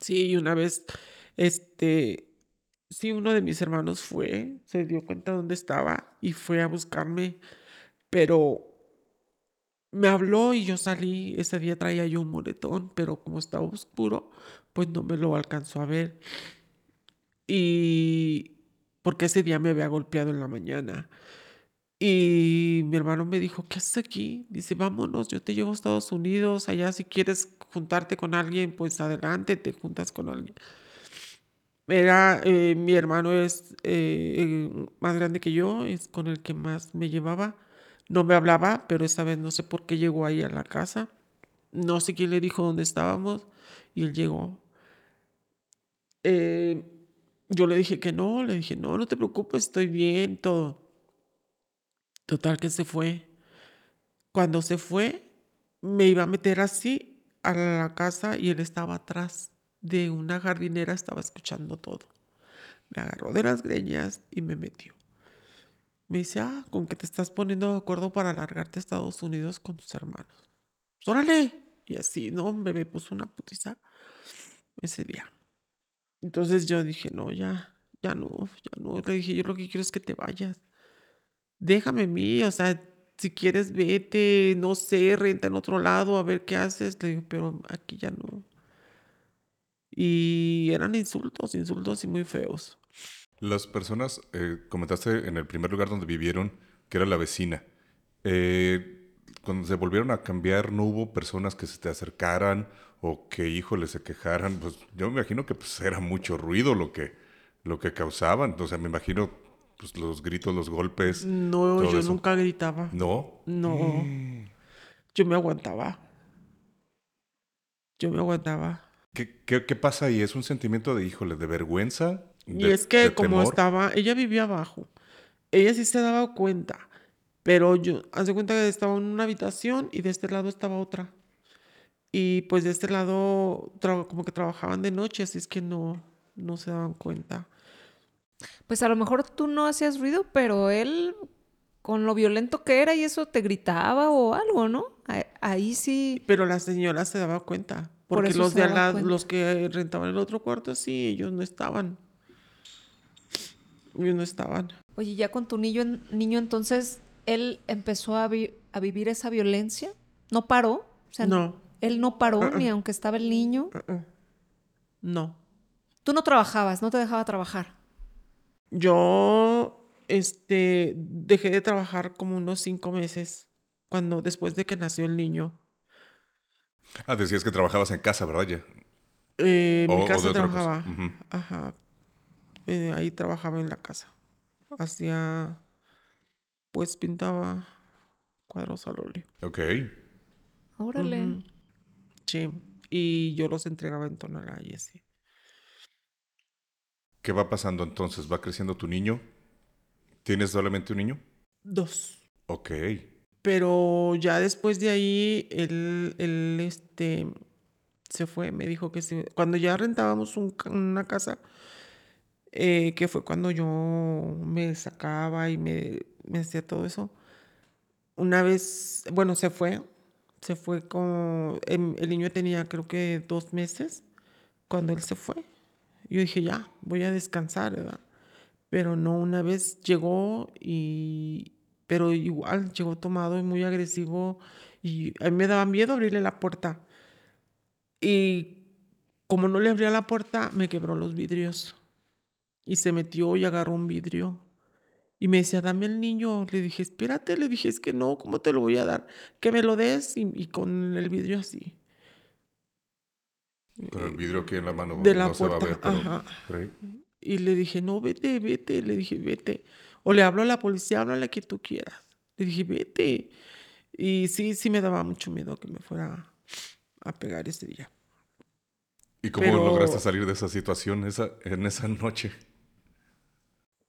Sí, y una vez, este, sí, uno de mis hermanos fue, se dio cuenta dónde estaba y fue a buscarme, pero me habló y yo salí, ese día traía yo un moretón, pero como estaba oscuro, pues no me lo alcanzó a ver. Y porque ese día me había golpeado en la mañana. Y mi hermano me dijo, ¿qué haces aquí? Dice, vámonos, yo te llevo a Estados Unidos, allá si quieres juntarte con alguien, pues adelante, te juntas con alguien. Era, eh, mi hermano es eh, más grande que yo, es con el que más me llevaba. No me hablaba, pero esa vez no sé por qué llegó ahí a la casa. No sé quién le dijo dónde estábamos y él llegó. Eh, yo le dije que no, le dije, no, no te preocupes, estoy bien, todo. Total que se fue. Cuando se fue, me iba a meter así a la casa y él estaba atrás de una jardinera, estaba escuchando todo. Me agarró de las greñas y me metió. Me dice, ah, con que te estás poniendo de acuerdo para largarte a Estados Unidos con tus hermanos. Pues, órale. Y así, no, hombre, me puso una putiza ese día. Entonces yo dije, no, ya, ya no, ya no. Le dije, yo lo que quiero es que te vayas. Déjame a mí, o sea, si quieres vete, no sé, renta en otro lado a ver qué haces. Le digo, pero aquí ya no. Y eran insultos, insultos y muy feos. Las personas, eh, comentaste en el primer lugar donde vivieron que era la vecina. eh, cuando se volvieron a cambiar, ¿no hubo personas que se te acercaran o que, híjole, se quejaran? Pues yo me imagino que pues, era mucho ruido lo que, lo que causaban. Entonces me imagino pues, los gritos, los golpes. No, yo nunca gritaba. ¿No? No. Mm. Yo me aguantaba. Yo me aguantaba. ¿Qué, qué, qué pasa ahí? ¿Es un sentimiento de, híjole, de vergüenza? y es que como estaba, ella vivía abajo. Ella sí se daba cuenta. Pero yo, hace cuenta que estaba en una habitación y de este lado estaba otra. Y pues de este lado como que trabajaban de noche, así es que no, no se daban cuenta. Pues a lo mejor tú no hacías ruido, pero él con lo violento que era y eso te gritaba o algo, ¿no? Ahí sí. Pero la señora se daba cuenta. Porque los de al los que rentaban el otro cuarto, sí, ellos no estaban. Ellos no estaban. Oye, ya con tu niño, niño entonces, ¿él empezó a, a vivir esa violencia? ¿No paró? O sea, no. Él no paró uh-uh. ni aunque estaba el niño. Uh-uh. No. Tú no trabajabas, no te dejaba trabajar. Yo, este, dejé de trabajar como unos cinco meses cuando después de que nació el niño. Ah, decías que trabajabas en casa, ¿verdad? Ya. Eh, en mi casa trabajaba. Ajá. Eh, ahí trabajaba en la casa. Hacía, pues pintaba cuadros al óleo. Ok. Órale. Sí. Y yo los entregaba en Tonalá y así. ¿Qué va pasando entonces? ¿Va creciendo tu niño? ¿Tienes solamente un niño? Dos. Ok. Pero ya después de ahí, él, él este, se fue, me dijo que sí. Cuando ya rentábamos una casa, eh, que fue cuando yo me sacaba y me, me hacía todo eso, una vez, bueno, se fue, se fue con, em, el niño tenía creo que dos meses cuando él se fue. Yo dije, ya, voy a descansar, ¿verdad? Pero no, una vez llegó y, pero igual llegó tomado y muy agresivo y a mí me daba miedo abrirle la puerta. Y como no le abría la puerta, me quebró los vidrios. Y se metió y agarró un vidrio. Y me decía, dame el niño. Le dije, espérate. Le dije, es que no, ¿cómo te lo voy a dar? Que me lo des y, con el vidrio así. Con el vidrio aquí en la mano. De la puerta. Ajá. Y le dije, no, vete, vete. Le dije, vete. O le hablo a la policía, háblale que tú quieras. Le dije, vete. Y sí, sí me daba mucho miedo que me fuera a pegar ese día. ¿Y cómo lograste salir de esa situación esa, en esa noche?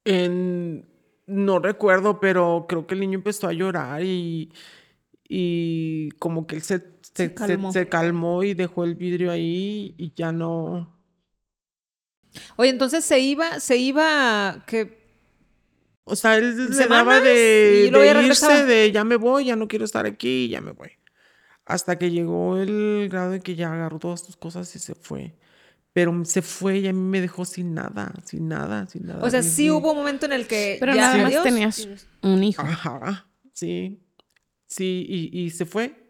En, no recuerdo, pero creo que el niño empezó a llorar y, y como que él se, se, calmó. se, calmó. y dejó el vidrio ahí y ya no. Oye, entonces se iba, se iba, que o sea, él se daba de, de irse, de ya me voy, ya no quiero estar aquí, ya me voy. Hasta que llegó el grado de que ya agarró todas sus cosas y se fue. Pero se fue y a mí me dejó sin nada, sin nada, sin nada. O sea, sí hubo un momento en el que. Pero ya nada más tenías un hijo. Ajá, sí. Sí, y, y se fue.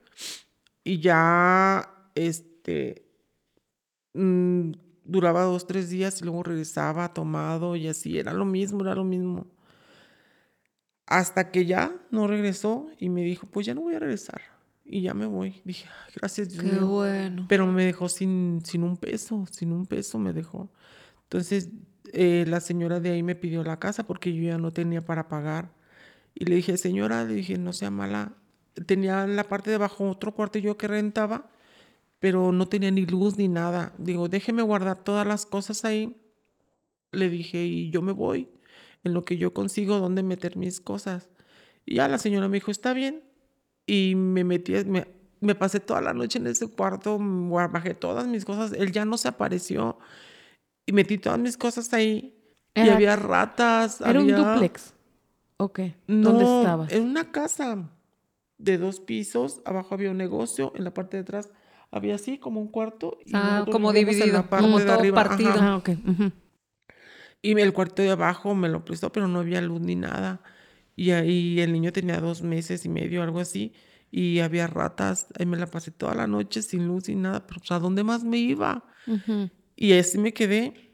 Y ya, este. Mmm, duraba dos, tres días y luego regresaba tomado y así. Era lo mismo, era lo mismo. Hasta que ya no regresó y me dijo, pues ya no voy a regresar. Y ya me voy. Dije, gracias Dios Qué bueno. Pero me dejó sin, sin un peso, sin un peso me dejó. Entonces eh, la señora de ahí me pidió la casa porque yo ya no tenía para pagar. Y le dije, señora, le dije, no sea mala. Tenía en la parte de abajo otro cuarto yo que rentaba, pero no tenía ni luz ni nada. Digo, déjeme guardar todas las cosas ahí. Le dije, y yo me voy en lo que yo consigo dónde meter mis cosas. Y ya la señora me dijo, está bien. Y me metí, me, me pasé toda la noche en ese cuarto, bajé todas mis cosas. Él ya no se apareció. Y metí todas mis cosas ahí. y había ratas. ¿Era un duplex? Ok. ¿Dónde estabas? En una casa de dos pisos. Abajo había un negocio. En la parte de atrás había así como un cuarto. Y ah, como dividido. como todo partido. Ah, ok. Y el cuarto de abajo me lo prestó, pero no había luz ni nada. Y ahí el niño tenía dos meses y medio, algo así. Y había ratas. Ahí me la pasé toda la noche sin luz y nada. Pero, ¿a dónde más me iba? Y así me quedé.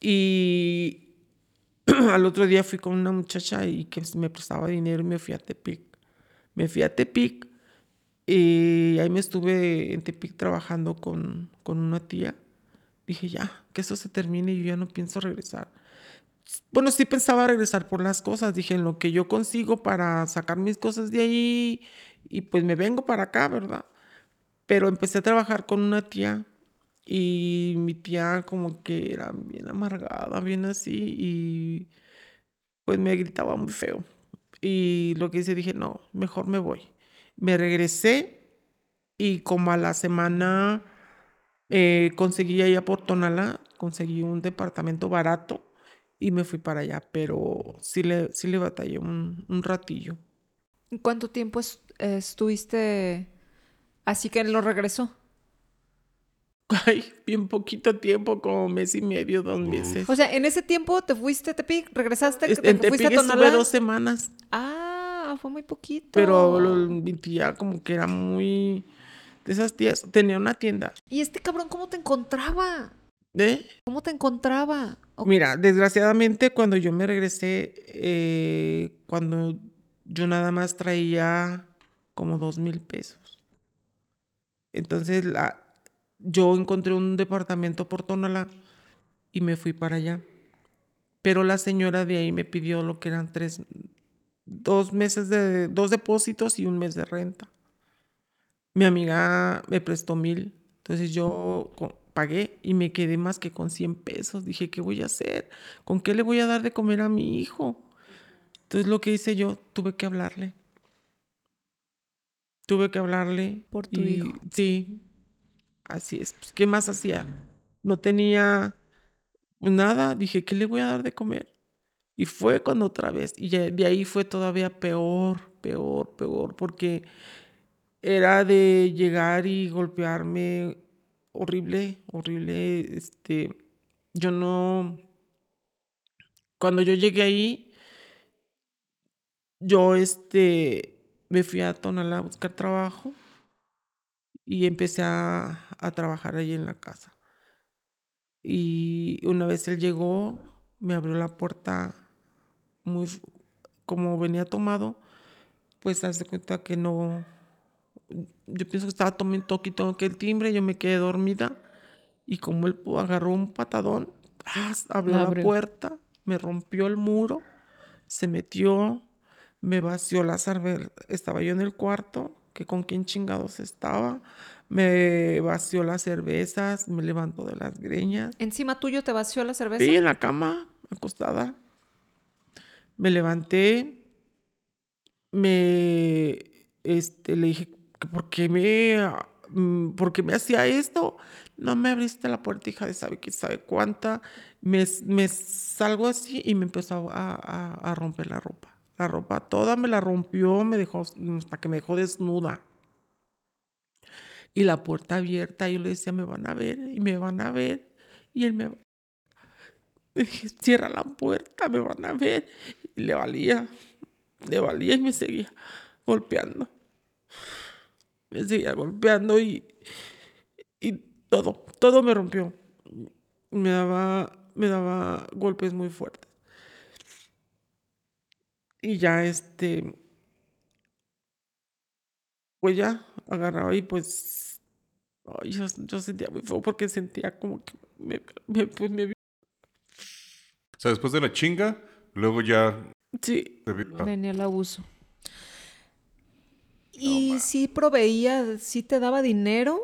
Y al otro día fui con una muchacha y que me prestaba dinero y me fui a Tepic. Me fui a Tepic y ahí me estuve en Tepic trabajando con, con una tía. Dije, ya, que eso se termine y yo ya no pienso regresar. Bueno, sí pensaba regresar por las cosas. Dije, en lo que yo consigo para sacar mis cosas de ahí y pues me vengo para acá, ¿verdad? Pero empecé a trabajar con una tía y mi tía como que era bien amargada, bien así y pues me gritaba muy feo. Y lo que hice dije, no, mejor me voy. Me regresé y como a la semana eh, conseguí allá por Tonala, conseguí un departamento barato y me fui para allá, pero sí le, sí le batallé un, un ratillo. ¿Cuánto tiempo estuviste así que él lo regresó? Ay, bien poquito tiempo, como mes y medio, dos meses. O sea, en ese tiempo te fuiste a Tepic, regresaste, en Tepic fuiste a estuve dos semanas. Ah, fue muy poquito. Pero mi tía como que era muy... De esas tías, tenía una tienda. ¿Y este cabrón cómo te encontraba? ¿Eh? ¿Cómo te encontraba? Mira, desgraciadamente cuando yo me regresé, eh, cuando yo nada más traía como dos mil pesos. Entonces la, yo encontré un departamento por Tonalá y me fui para allá. Pero la señora de ahí me pidió lo que eran tres, dos meses de, dos depósitos y un mes de renta. Mi amiga me prestó mil, entonces yo pagué y me quedé más que con 100 pesos. Dije, ¿qué voy a hacer? ¿Con qué le voy a dar de comer a mi hijo? Entonces lo que hice yo, tuve que hablarle. Tuve que hablarle. Por tu hijo. Sí, Así es. Pues, ¿Qué más hacía? No tenía nada. Dije, ¿qué le voy a dar de comer? Y fue cuando otra vez. Y de ahí fue todavía peor, peor, peor, porque era de llegar y golpearme horrible, horrible. Este, yo no. Cuando yo llegué ahí, yo este, me fui a Tonalá a buscar trabajo y empecé a, a trabajar allí en la casa. Y una vez él llegó, me abrió la puerta muy, como venía tomado, pues hace cuenta que no, yo pienso que estaba tomando toquito que el timbre, yo me quedé dormida y como él agarró un patadón, abrió la puerta, me rompió el muro, se metió, me vació la cerveza, estaba yo en el cuarto, que con quién chingados estaba, me vació las cervezas, me levantó de las greñas. ¿Encima tuyo te vació la cerveza? Sí, en la cama, acostada. Me levanté, me, este, le dije, ¿por qué me, mm, por me hacía esto? No me abriste la puerta, hija de sabe quién sabe cuánta. Me, me salgo así y me empezó a, a, a romper la ropa. La ropa toda me la rompió, me dejó, hasta que me dejó desnuda y la puerta abierta. Yo le decía, me van a ver y me van a ver. Y él me, cierra la puerta, me van a ver. Y le valía, le valía y me seguía golpeando. Me seguía golpeando y, y todo, todo me rompió. Me daba, me daba golpes muy fuertes. Y ya este, pues ya agarraba y pues yo, sentía muy feo porque sentía como que me, me, pues me... O sea, después de la chinga, luego ya... Sí. Venía el abuso. ¿Y si proveía, si te daba dinero?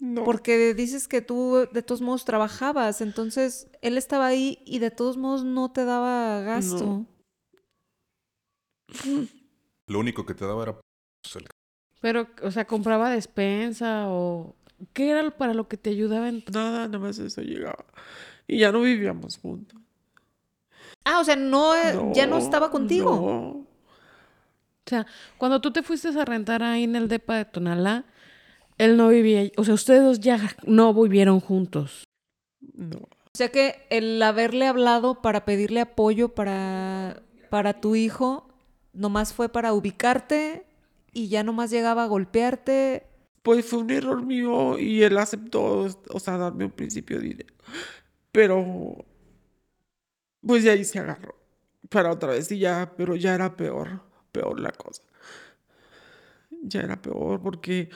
No. Porque dices que tú de todos modos trabajabas, entonces él estaba ahí y de todos modos no te daba gasto. Lo único que te daba era pero, o sea, compraba despensa o... ¿Qué era para lo que te ayudaba? En... Nada, nada más eso llegaba. Y ya no vivíamos juntos. Ah, o sea, no, ya no estaba contigo. O sea, cuando tú te fuiste a rentar ahí en el depa de Tonalá, él no vivía, o sea, ustedes ya no vivieron juntos. No. O sea que el haberle hablado para pedirle apoyo para, para tu hijo, nomás fue para ubicarte y ya nomás llegaba a golpearte. Pues fue un error mío y él aceptó, o sea, darme un principio de dinero. Pero, pues de ahí se agarró para otra vez y ya, pero ya era peor, peor la cosa. ya era peor porque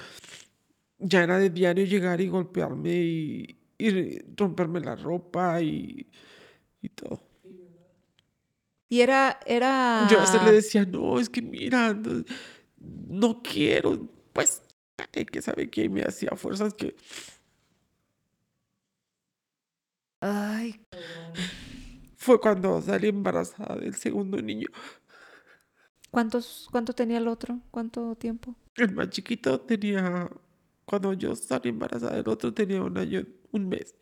ya era de diario llegar y golpearme y, y romperme la ropa y, y todo. Y era, era... Yo a veces le decía, no, es que mira, no, no quiero, pues, que sabe que me hacía fuerzas que... Ay, Fue cuando salí embarazada del segundo niño. ¿Cuántos, ¿cuánto tenía el otro? ¿Cuánto tiempo? El más chiquito tenía, cuando yo salí embarazada del otro tenía un año, un mes.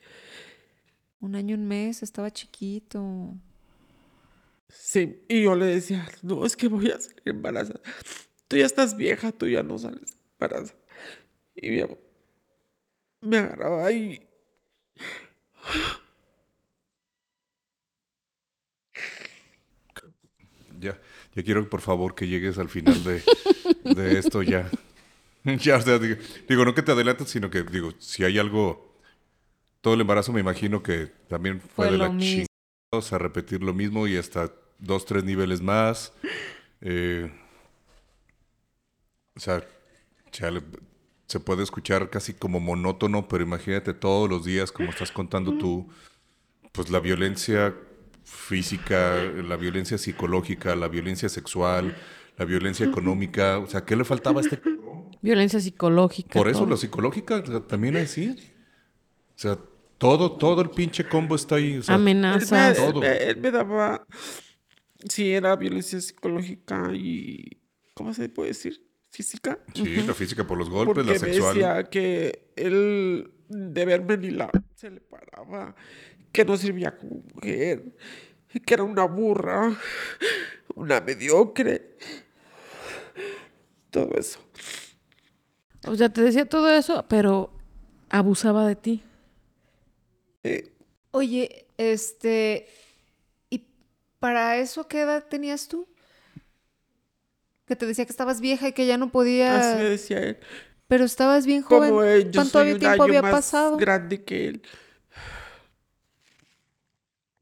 Un año, un mes, estaba chiquito. Sí, y yo le decía, no, es que voy a salir embarazada. Tú ya estás vieja, tú ya no sales embarazada. Y mi amor me agarraba y... Ya, ya quiero por favor que llegues al final de, de esto ya. Ya, o sea, digo, digo, no que te adelantes, sino que digo, si hay algo, todo el embarazo me imagino que también fue, Fue de la chingada, a repetir lo mismo y hasta dos, tres niveles más. Eh, o sea, chale, se puede escuchar casi como monótono, pero imagínate todos los días, como estás contando tú, pues la violencia física, la violencia psicológica, la violencia sexual, la violencia económica. O sea, ¿qué le faltaba a este Violencia psicológica. por eso todo. la psicológica también así. O sea, todo, todo el pinche combo está ahí. o sea, Él me, Amenazas. Todo. él me- él me daba, sí, era violencia psicológica y, ¿cómo se puede decir? Física. sí, la física por los golpes, Porque la sexual. decía que él de verme ni la se le paraba, que no servía como mujer, que era una burra, una mediocre. Todo eso. O sea, te decía todo eso, pero abusaba de ti. Eh, Oye, este, ¿y para eso qué edad tenías tú? Que te decía que estabas vieja y que ya no así me podía, decía él. pero estabas bien joven. Como él, yo ¿Cuánto soy un tiempo año había más pasado? grande que él.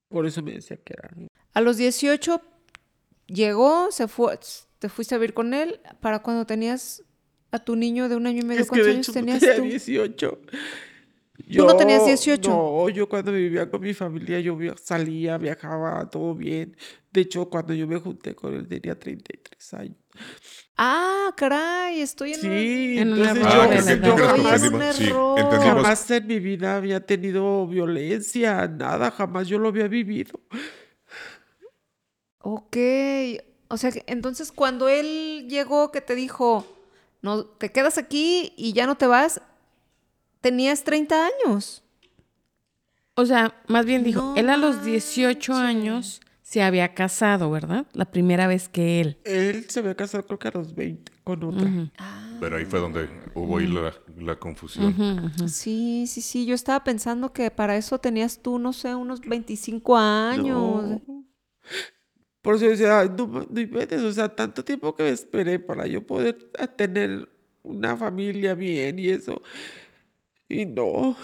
Por eso me decía que era. A los 18 llegó, se fue, te fuiste a vivir con él. ¿Para cuando tenías a tu niño de un año y medio? Es que ¿Cuántos de años hecho tenías tenía tú? 18. ¿Tú no tenías 18? No, yo cuando vivía con mi familia, yo salía, viajaba, todo bien. De hecho, cuando yo me junté con él, tenía 33 años. Ah, caray, estoy en un- Sí, En un entonces error yo, Ah, creo que, creo es un. Sí, entendimos. jamás en mi vida había tenido violencia, nada, jamás yo lo había vivido. Ok, o sea, entonces cuando él llegó que te dijo, no, te quedas aquí y ya no te vas, tenías 30 años. O sea, más bien dijo, No él a los 18 años se había casado, ¿verdad? La primera vez que él. Él se había casado creo que a los 20 con otra. Ujú, Pero ahí fue donde hubo ahí la, la confusión. Sí, sí, sí, yo estaba pensando que para eso tenías tú, no sé, unos 25 años. No. Por eso decía, "Ay, no, no inventes, o sea, tanto tiempo que me esperé para yo poder tener una familia bien y eso. Y no,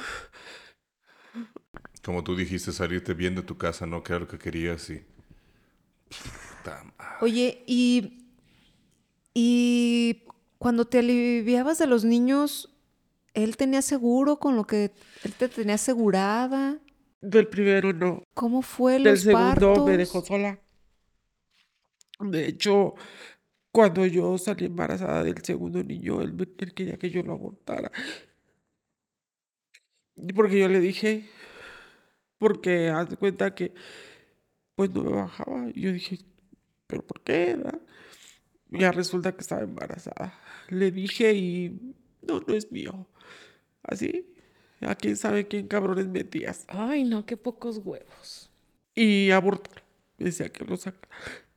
Como tú dijiste, salirte bien de tu casa, ¿no? Que era lo que querías y... Oye, y, y cuando te aliviabas de los niños, ¿él tenía seguro con lo que él te tenía asegurada? del primero no. ¿Cómo fue Del los segundo partos? me dejó sola. De hecho, cuando yo salí embarazada del segundo niño, él, él quería que yo lo abortara. Porque yo le dije, porque haz de cuenta que pues no me bajaba. Yo dije, ¿pero por qué? da?". Y Ya resulta que estaba embarazada. Le dije y no, no es mío. Así, a quién sabe quién cabrones metías Ay, no, qué pocos huevos. y abortar. Me decía que lo saca.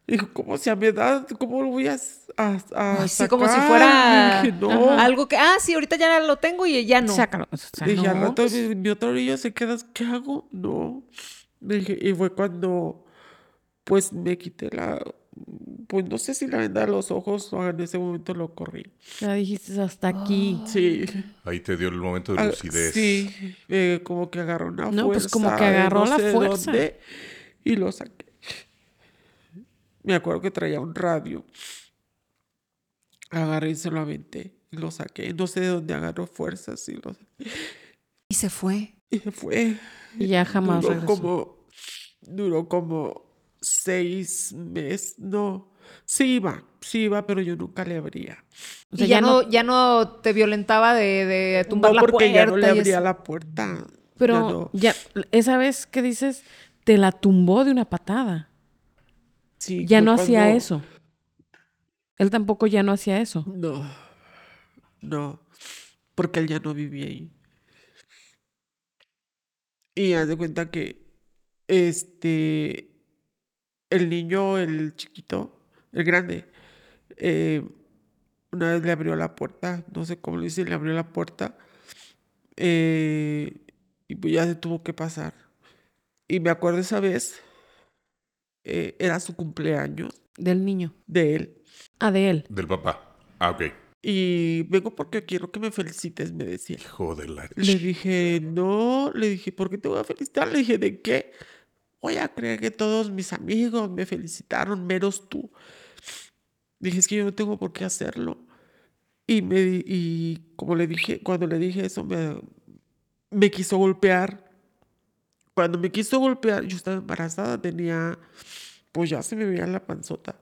Dijo, ¿cómo si a mi edad, cómo lo voy a, a, a Ay, sí, como si sacar?" fuera dije, no. algo que, ah, sí, ahorita ya lo tengo y ya no. Sácalo. o sea, Dije, al no, rato pues- mi, mi otro niño se queda, ¿qué hago? No. Le dije, y fue cuando, pues, me quité la, pues, no sé si la venda de los ojos o en ese momento lo corrí. ya dijiste hasta aquí. Sí. Ahí te dio el momento de Ah, lucidez. Sí, eh, como que agarró una No, pues, como fuerza que agarró no la sé fuerza. dónde, y lo saqué. Me acuerdo que traía un radio. Agarré y se lo aventé. Y lo saqué. No sé de dónde agarró fuerzas y lo Y se fue. Y se fue. Y ya jamás duró regresó. como duró como seis meses no sí iba sí iba pero yo nunca le abría O sea, y ya, no, ya no te violentaba de, de tumbar no la porque puerta. ya no le abría la puerta Pero ya no. ya, esa vez que dices, te la tumbó de una patada. Sí, Ya no hacía cuando- eso. Él tampoco ya no hacía eso. no no porque él ya no vivía ahí y haz de cuenta que este el niño el chiquito el grande eh, una vez le abrió la puerta, no sé cómo lo hice, le abrió la puerta eh, y pues ya se tuvo que pasar. Y me acuerdo esa vez, eh, era su cumpleaños Del niño. de él. Ah, de él. Del papá. Ah, ok. Y vengo porque quiero que me felicites, me decía. Hijo de la... Le dije, no, le dije, ¿por qué te voy a felicitar? Le dije, ¿de qué? Voy a creer que todos mis amigos me felicitaron, menos tú. Dije, es que yo no tengo por qué hacerlo. Y, me, y como le dije, cuando le dije eso, me, me quiso golpear. Cuando me quiso golpear, yo estaba embarazada, tenía, pues ya se me veía la panzota.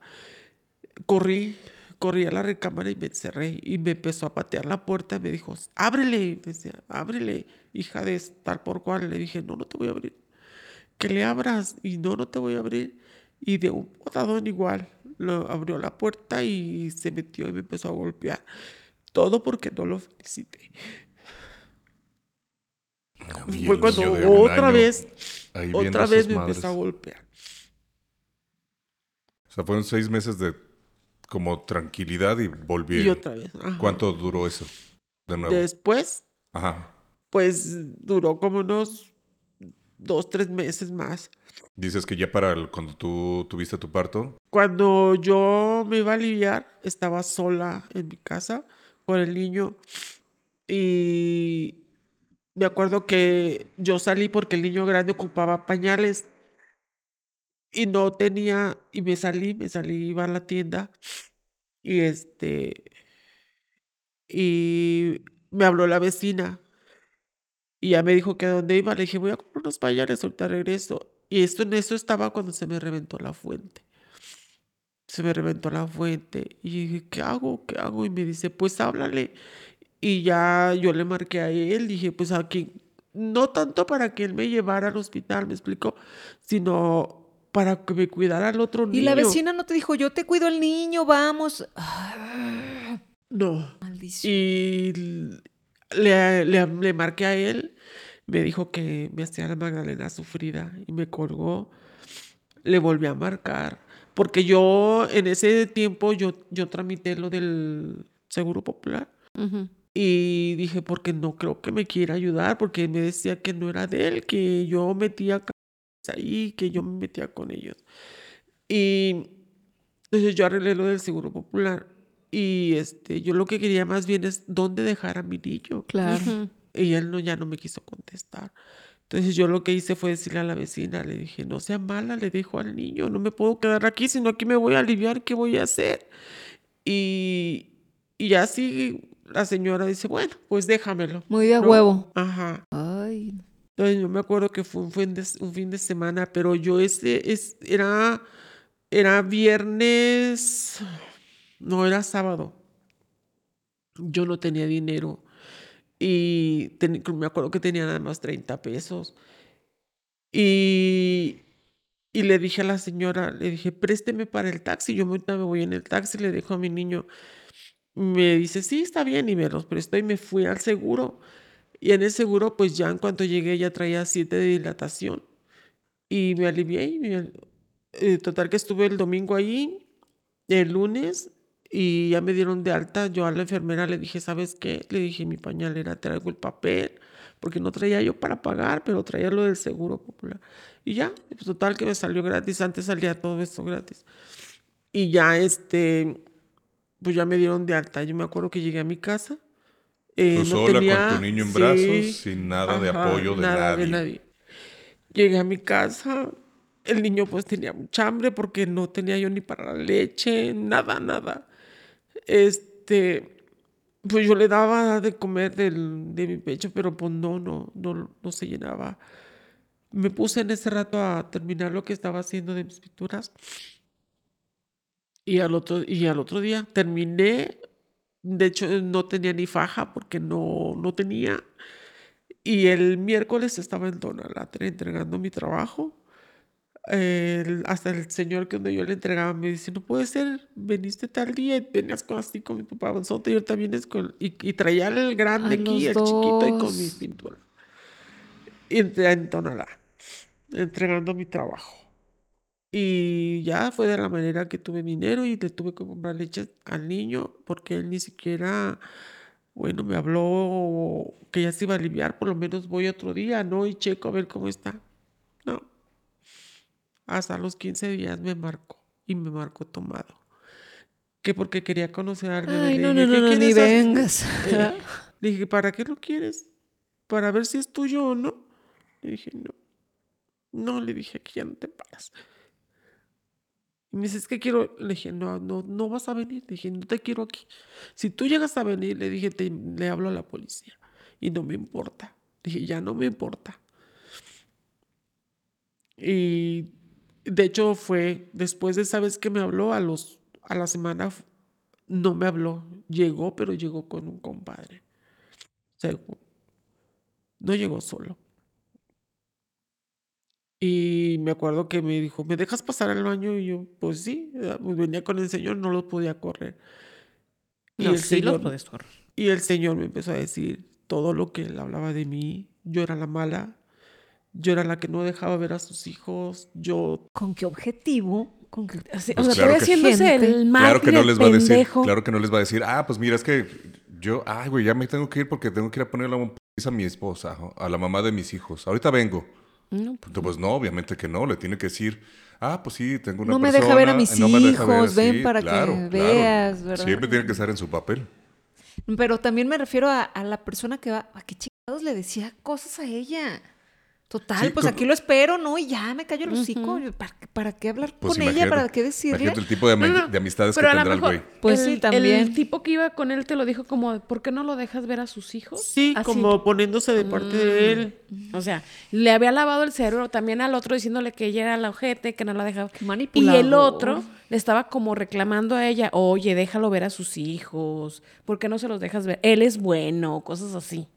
Corrí, corrí a la recámara y me encerré. Y me empezó a patear la puerta me dijo, ábrele. Me decía, ábrele, hija de tal por cual. Le dije, no, no te voy a abrir. Que le abras. Y no, no te voy a abrir. Y de un botadón igual, lo abrió la puerta y se metió y me empezó a golpear. Todo porque no lo felicité. Fue cuando otra año vez, otra vez me madres. empezó a golpear. O sea, fueron seis meses de como tranquilidad y volví. Y otra vez. ajá. ¿Cuánto duró eso? De nuevo. Después, Ajá. pues duró como unos dos, tres meses más. Dices que ya para el- cuando tú tuviste tu parto, Cuando yo me iba a aliviar, estaba sola en mi casa con el niño y me acuerdo que yo salí porque el niño grande ocupaba pañales y no tenía, y me salí, me salí, iba a la tienda y este, y me habló la vecina y ya me dijo que a dónde iba, le dije voy a comprar unos pañales, ahorita regreso. Y esto en eso estaba cuando se me reventó la fuente se me reventó la fuente. Y dije, ¿qué hago? ¿Qué hago? Y me dice, pues háblale. Y ya yo le marqué a él, dije, pues aquí, no tanto para que él me llevara al hospital, me explicó, sino para que me cuidara al otro niño. Y la vecina no te dijo, yo te cuido al niño, vamos. No. maldición. Y le, le, le marqué a él, me dijo que me hacía la Magdalena sufrida y me colgó. Le volví a marcar, porque yo en ese tiempo yo, yo tramité lo del Seguro Popular y dije, porque no creo que me quiera ayudar, porque me decía que no era de él, que yo metía ahí, que yo me metía con ellos. Y entonces yo arreglé lo del Seguro Popular. Y este, yo lo que quería más bien es dónde dejar a mi niño. Claro. Y él no, ya no me quiso contestar. Entonces yo lo que hice fue decirle a la vecina, le dije, no sea mala, le dejo al niño, no me puedo quedar aquí, sino aquí me voy a aliviar, ¿qué voy a hacer? Y, y así la señora dice, bueno, pues déjamelo. Muy de a ¿no? huevo. Ajá. Ay, Entonces yo me acuerdo que fue un fin de, un fin de semana, pero yo ese es, era, era viernes, no era sábado. Yo no tenía dinero y me acuerdo que tenía nada más 30 pesos. Y, y le dije a la señora, le dije, présteme para el taxi, yo ahorita me voy en el taxi, le dejo a mi niño. Me dice, sí, está bien, y me los prestó y me fui al seguro. Y en el seguro, pues ya en cuanto llegué ya traía siete de dilatación. Y me alivié. Y eh, total que estuve el domingo ahí, el lunes, y ya me dieron de alta. Yo a la enfermera le dije, ¿sabes qué? Le dije, mi pañalera, traigo el papel, porque no traía yo para pagar, pero traía lo del seguro popular. Y ya, pues, total que me salió gratis. Antes salía todo esto gratis. Y ya, este, pues ya me dieron de alta. Yo me acuerdo que llegué a mi casa. eh, tú no sola tenía- con tu niño en sí, brazos, sin nada de apoyo de nada nadie. Llegué a mi casa, el niño pues tenía mucha hambre porque no tenía yo ni para la leche, nada, nada. Es, este, pues yo le daba de comer del, de mi pecho, pero pues no, no, no, se llenaba. Me puse en ese rato a terminar lo que estaba haciendo de mis pinturas. Y al otro, y al otro día terminé. De hecho, no tenía ni faja porque no, no tenía. Y el miércoles estaba en Tonalá entregando mi trabajo. El- hasta el señor que donde yo le entregaba me dice, no puede ser, veniste tal día y venías con, así con mi papá y ahorita vienes con... Y, y traía el grande aquí, el chiquito y con dos. mis pinturas. Y en Tonalá, entregando mi trabajo. Y ya fue de la manera que tuve dinero y le tuve que comprar leche al niño porque él ni siquiera, bueno, me habló que ya se iba a aliviar, por lo menos voy otro día, ¿no? Y checo a ver cómo está. Hasta los 15 días me marcó y me marcó tomado. Que porque quería conocer al bebé. Ay, no, dije, no, "¿Qué no, no, ni quieres hacer?". vengas. Eh, le dije, ¿para qué lo quieres? ¿Para ver si es tuyo o no? Le dije, no. No, le dije, aquí ya no te paras. Y me dice, es que quiero. Le dije, no, no, no vas a venir. Le dije, no te quiero aquí. Si tú llegas a venir, le dije, te, le hablo a la policía. Y no me importa. Le dije, ya no me importa. Y de hecho fue después de esa vez que me habló, a, los, a la semana no me habló. Llegó, pero llegó con un compadre. Según. No llegó solo. Y me acuerdo que me dijo, ¿me dejas pasar al baño? Y yo, pues sí, eh, pues venía con el señor, no lo podía correr. Y No, el sí señor, correr. y el señor me empezó a decir todo lo que él hablaba de mí. Yo era la mala, yo era la que no dejaba ver a sus hijos, yo ¿Con qué objetivo? ¿Con qué- O sea, Pues o sea, claro que- haciéndose el Claro que mártir, no el les va a decir, pendejo. claro que no les va a decir, ah, pues mira, es que yo, ay, güey, ya me tengo que ir porque tengo que ir a ponerle un a mi esposa, a la mamá de mis hijos. Ahorita vengo. No, pues, Pues no, obviamente que no, le tiene que decir, ah, pues sí, tengo una No me persona. deja ver a mis no me deja ver", hijos, ven sí, para que claro. veas, ¿verdad? Siempre tiene que estar en su papel. Pero también me refiero a, a la persona que va, a qué chingados le decía cosas a ella. Total, Sí, pues aquí lo espero, ¿no? Y ya me callo el hocico. ¿Para, qué- para qué hablar Pues con ella? ¿Para qué decirle? El tipo de, ami- No, no, de amistades que pero tendrá el güey. Pues el- sí, también. El tipo que iba con él te lo dijo como, ¿por qué no lo dejas ver a sus hijos? sí, Así. como poniéndose de parte de él. O sea, le había lavado el cerebro también al otro diciéndole que ella era la ojete, que no la dejaba. Y el otro le estaba como reclamando a ella, oye, déjalo ver a sus hijos, ¿por qué no se los dejas ver? Él es bueno, cosas así.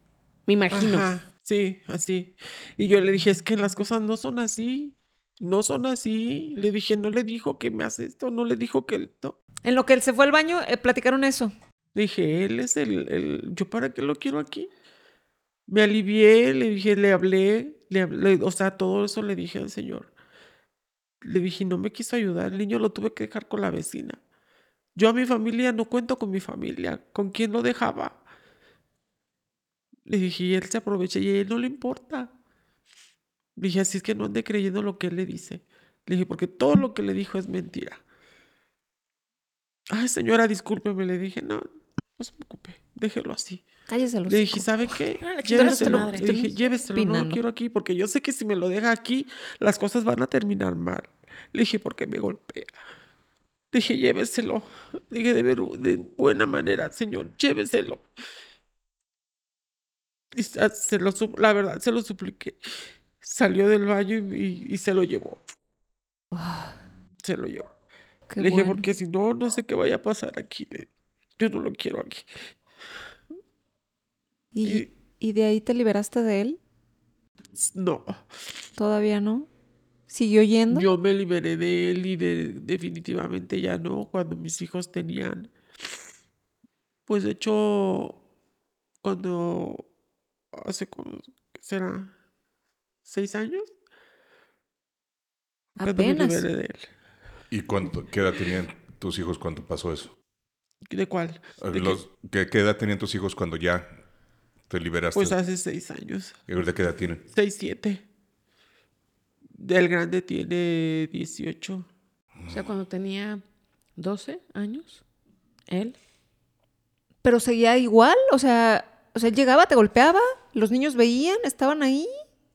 Me imagino. Ajá, sí, así. Y yo le dije, es que las cosas no son así. No son así. Le dije, no le dijo que me hace esto, no le dijo que no. En lo que él se fue al baño, eh, platicaron eso. Dije, él es el, el- ¿Yo para qué lo quiero aquí? Me alivié, le dije, le hablé, le hablé, o sea, todo eso le dije al señor. Le dije, no me quiso ayudar, el niño lo tuve que dejar con la vecina. Yo a mi familia no cuento con mi familia, ¿con quién lo dejaba? Le dije, y él se aprovecha y a él no le importa. Le dije, así es que no ande creyendo lo que él le dice. Le dije, porque todo lo que le dijo es mentira. Ay, señora, discúlpeme, le dije, no, no se preocupe, déjelo así. Cállese Le dije, ¿sabe qué? Lléveselo. madre. Le dije, lléveselo, no lo quiero aquí, porque yo sé que si me lo deja aquí, las cosas van a terminar mal. Le dije, porque me golpea. Le dije, lléveselo. Le dije, de, ver- de buena manera, señor, lléveselo. Y se lo, la verdad, se lo supliqué. Salió del baño y, y- y se lo llevó. Se lo llevó. Le dije, bueno. porque si no, no sé qué vaya a pasar aquí. Yo no lo quiero aquí. ¿Y, y de ahí te liberaste de él? No. ¿Todavía no? ¿Siguió yendo? Yo me liberé de él y de, definitivamente ya no, cuando mis hijos tenían, pues de hecho, cuando hace como, ¿qué será? ¿Seis años? Me Apenas. liberé de él. ¿Y cuánto, qué edad tenían tus hijos cuando pasó eso? ¿De cuál? Eh, ¿De qué? los- ¿qué, qué edad tenían tus hijos cuando ya te liberaste? Pues hace seis años, ¿Y ahorita qué edad tienen? seis, siete. El grande tiene 18. O sea, cuando tenía 12 años, él. Pero seguía igual, o sea, o sea, él llegaba, te golpeaba, los niños veían, estaban ahí.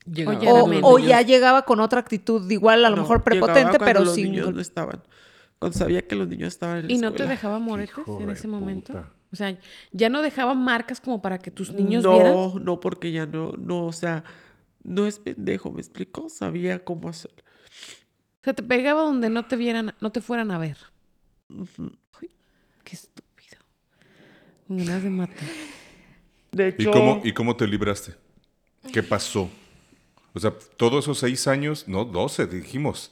Llegaba ya era O, ya llegaba con otra actitud, igual a lo No, mejor prepotente, cuando pero los sin niños no estaban. Cuando sabía que los niños estaban en la ¿Y no te dejaba moretes Hijo en ese momento? puta. O sea, ya no dejaba marcas como para que tus niños no, vieran. No, no, porque ya no, no, o sea, no es pendejo, ¿me explico? Sabía cómo hacer. O sea, te pegaba donde no te vieran, no te fueran a ver. qué estúpido. Con ganas de matar. De hecho, ¿Y cómo, ¿Y cómo te libraste? ¿Qué pasó? O sea, todos esos seis años, no, doce, dijimos.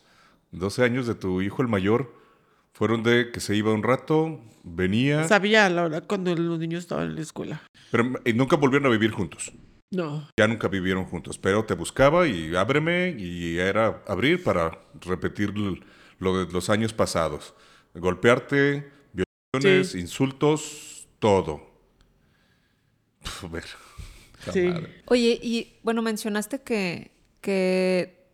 Doce años de tu hijo el mayor fueron de que se iba un rato, venía. sabía la hora cuando los niños estaban en la escuela. Pero y nunca volvieron a vivir juntos. No. Ya nunca vivieron juntos. Pero te buscaba y ábreme y era abrir para repetir lo de los años pasados. Golpearte, violaciones, Sí. insultos, todo. Pf, a ver. la Sí. madre. Oye, y bueno, mencionaste que, que,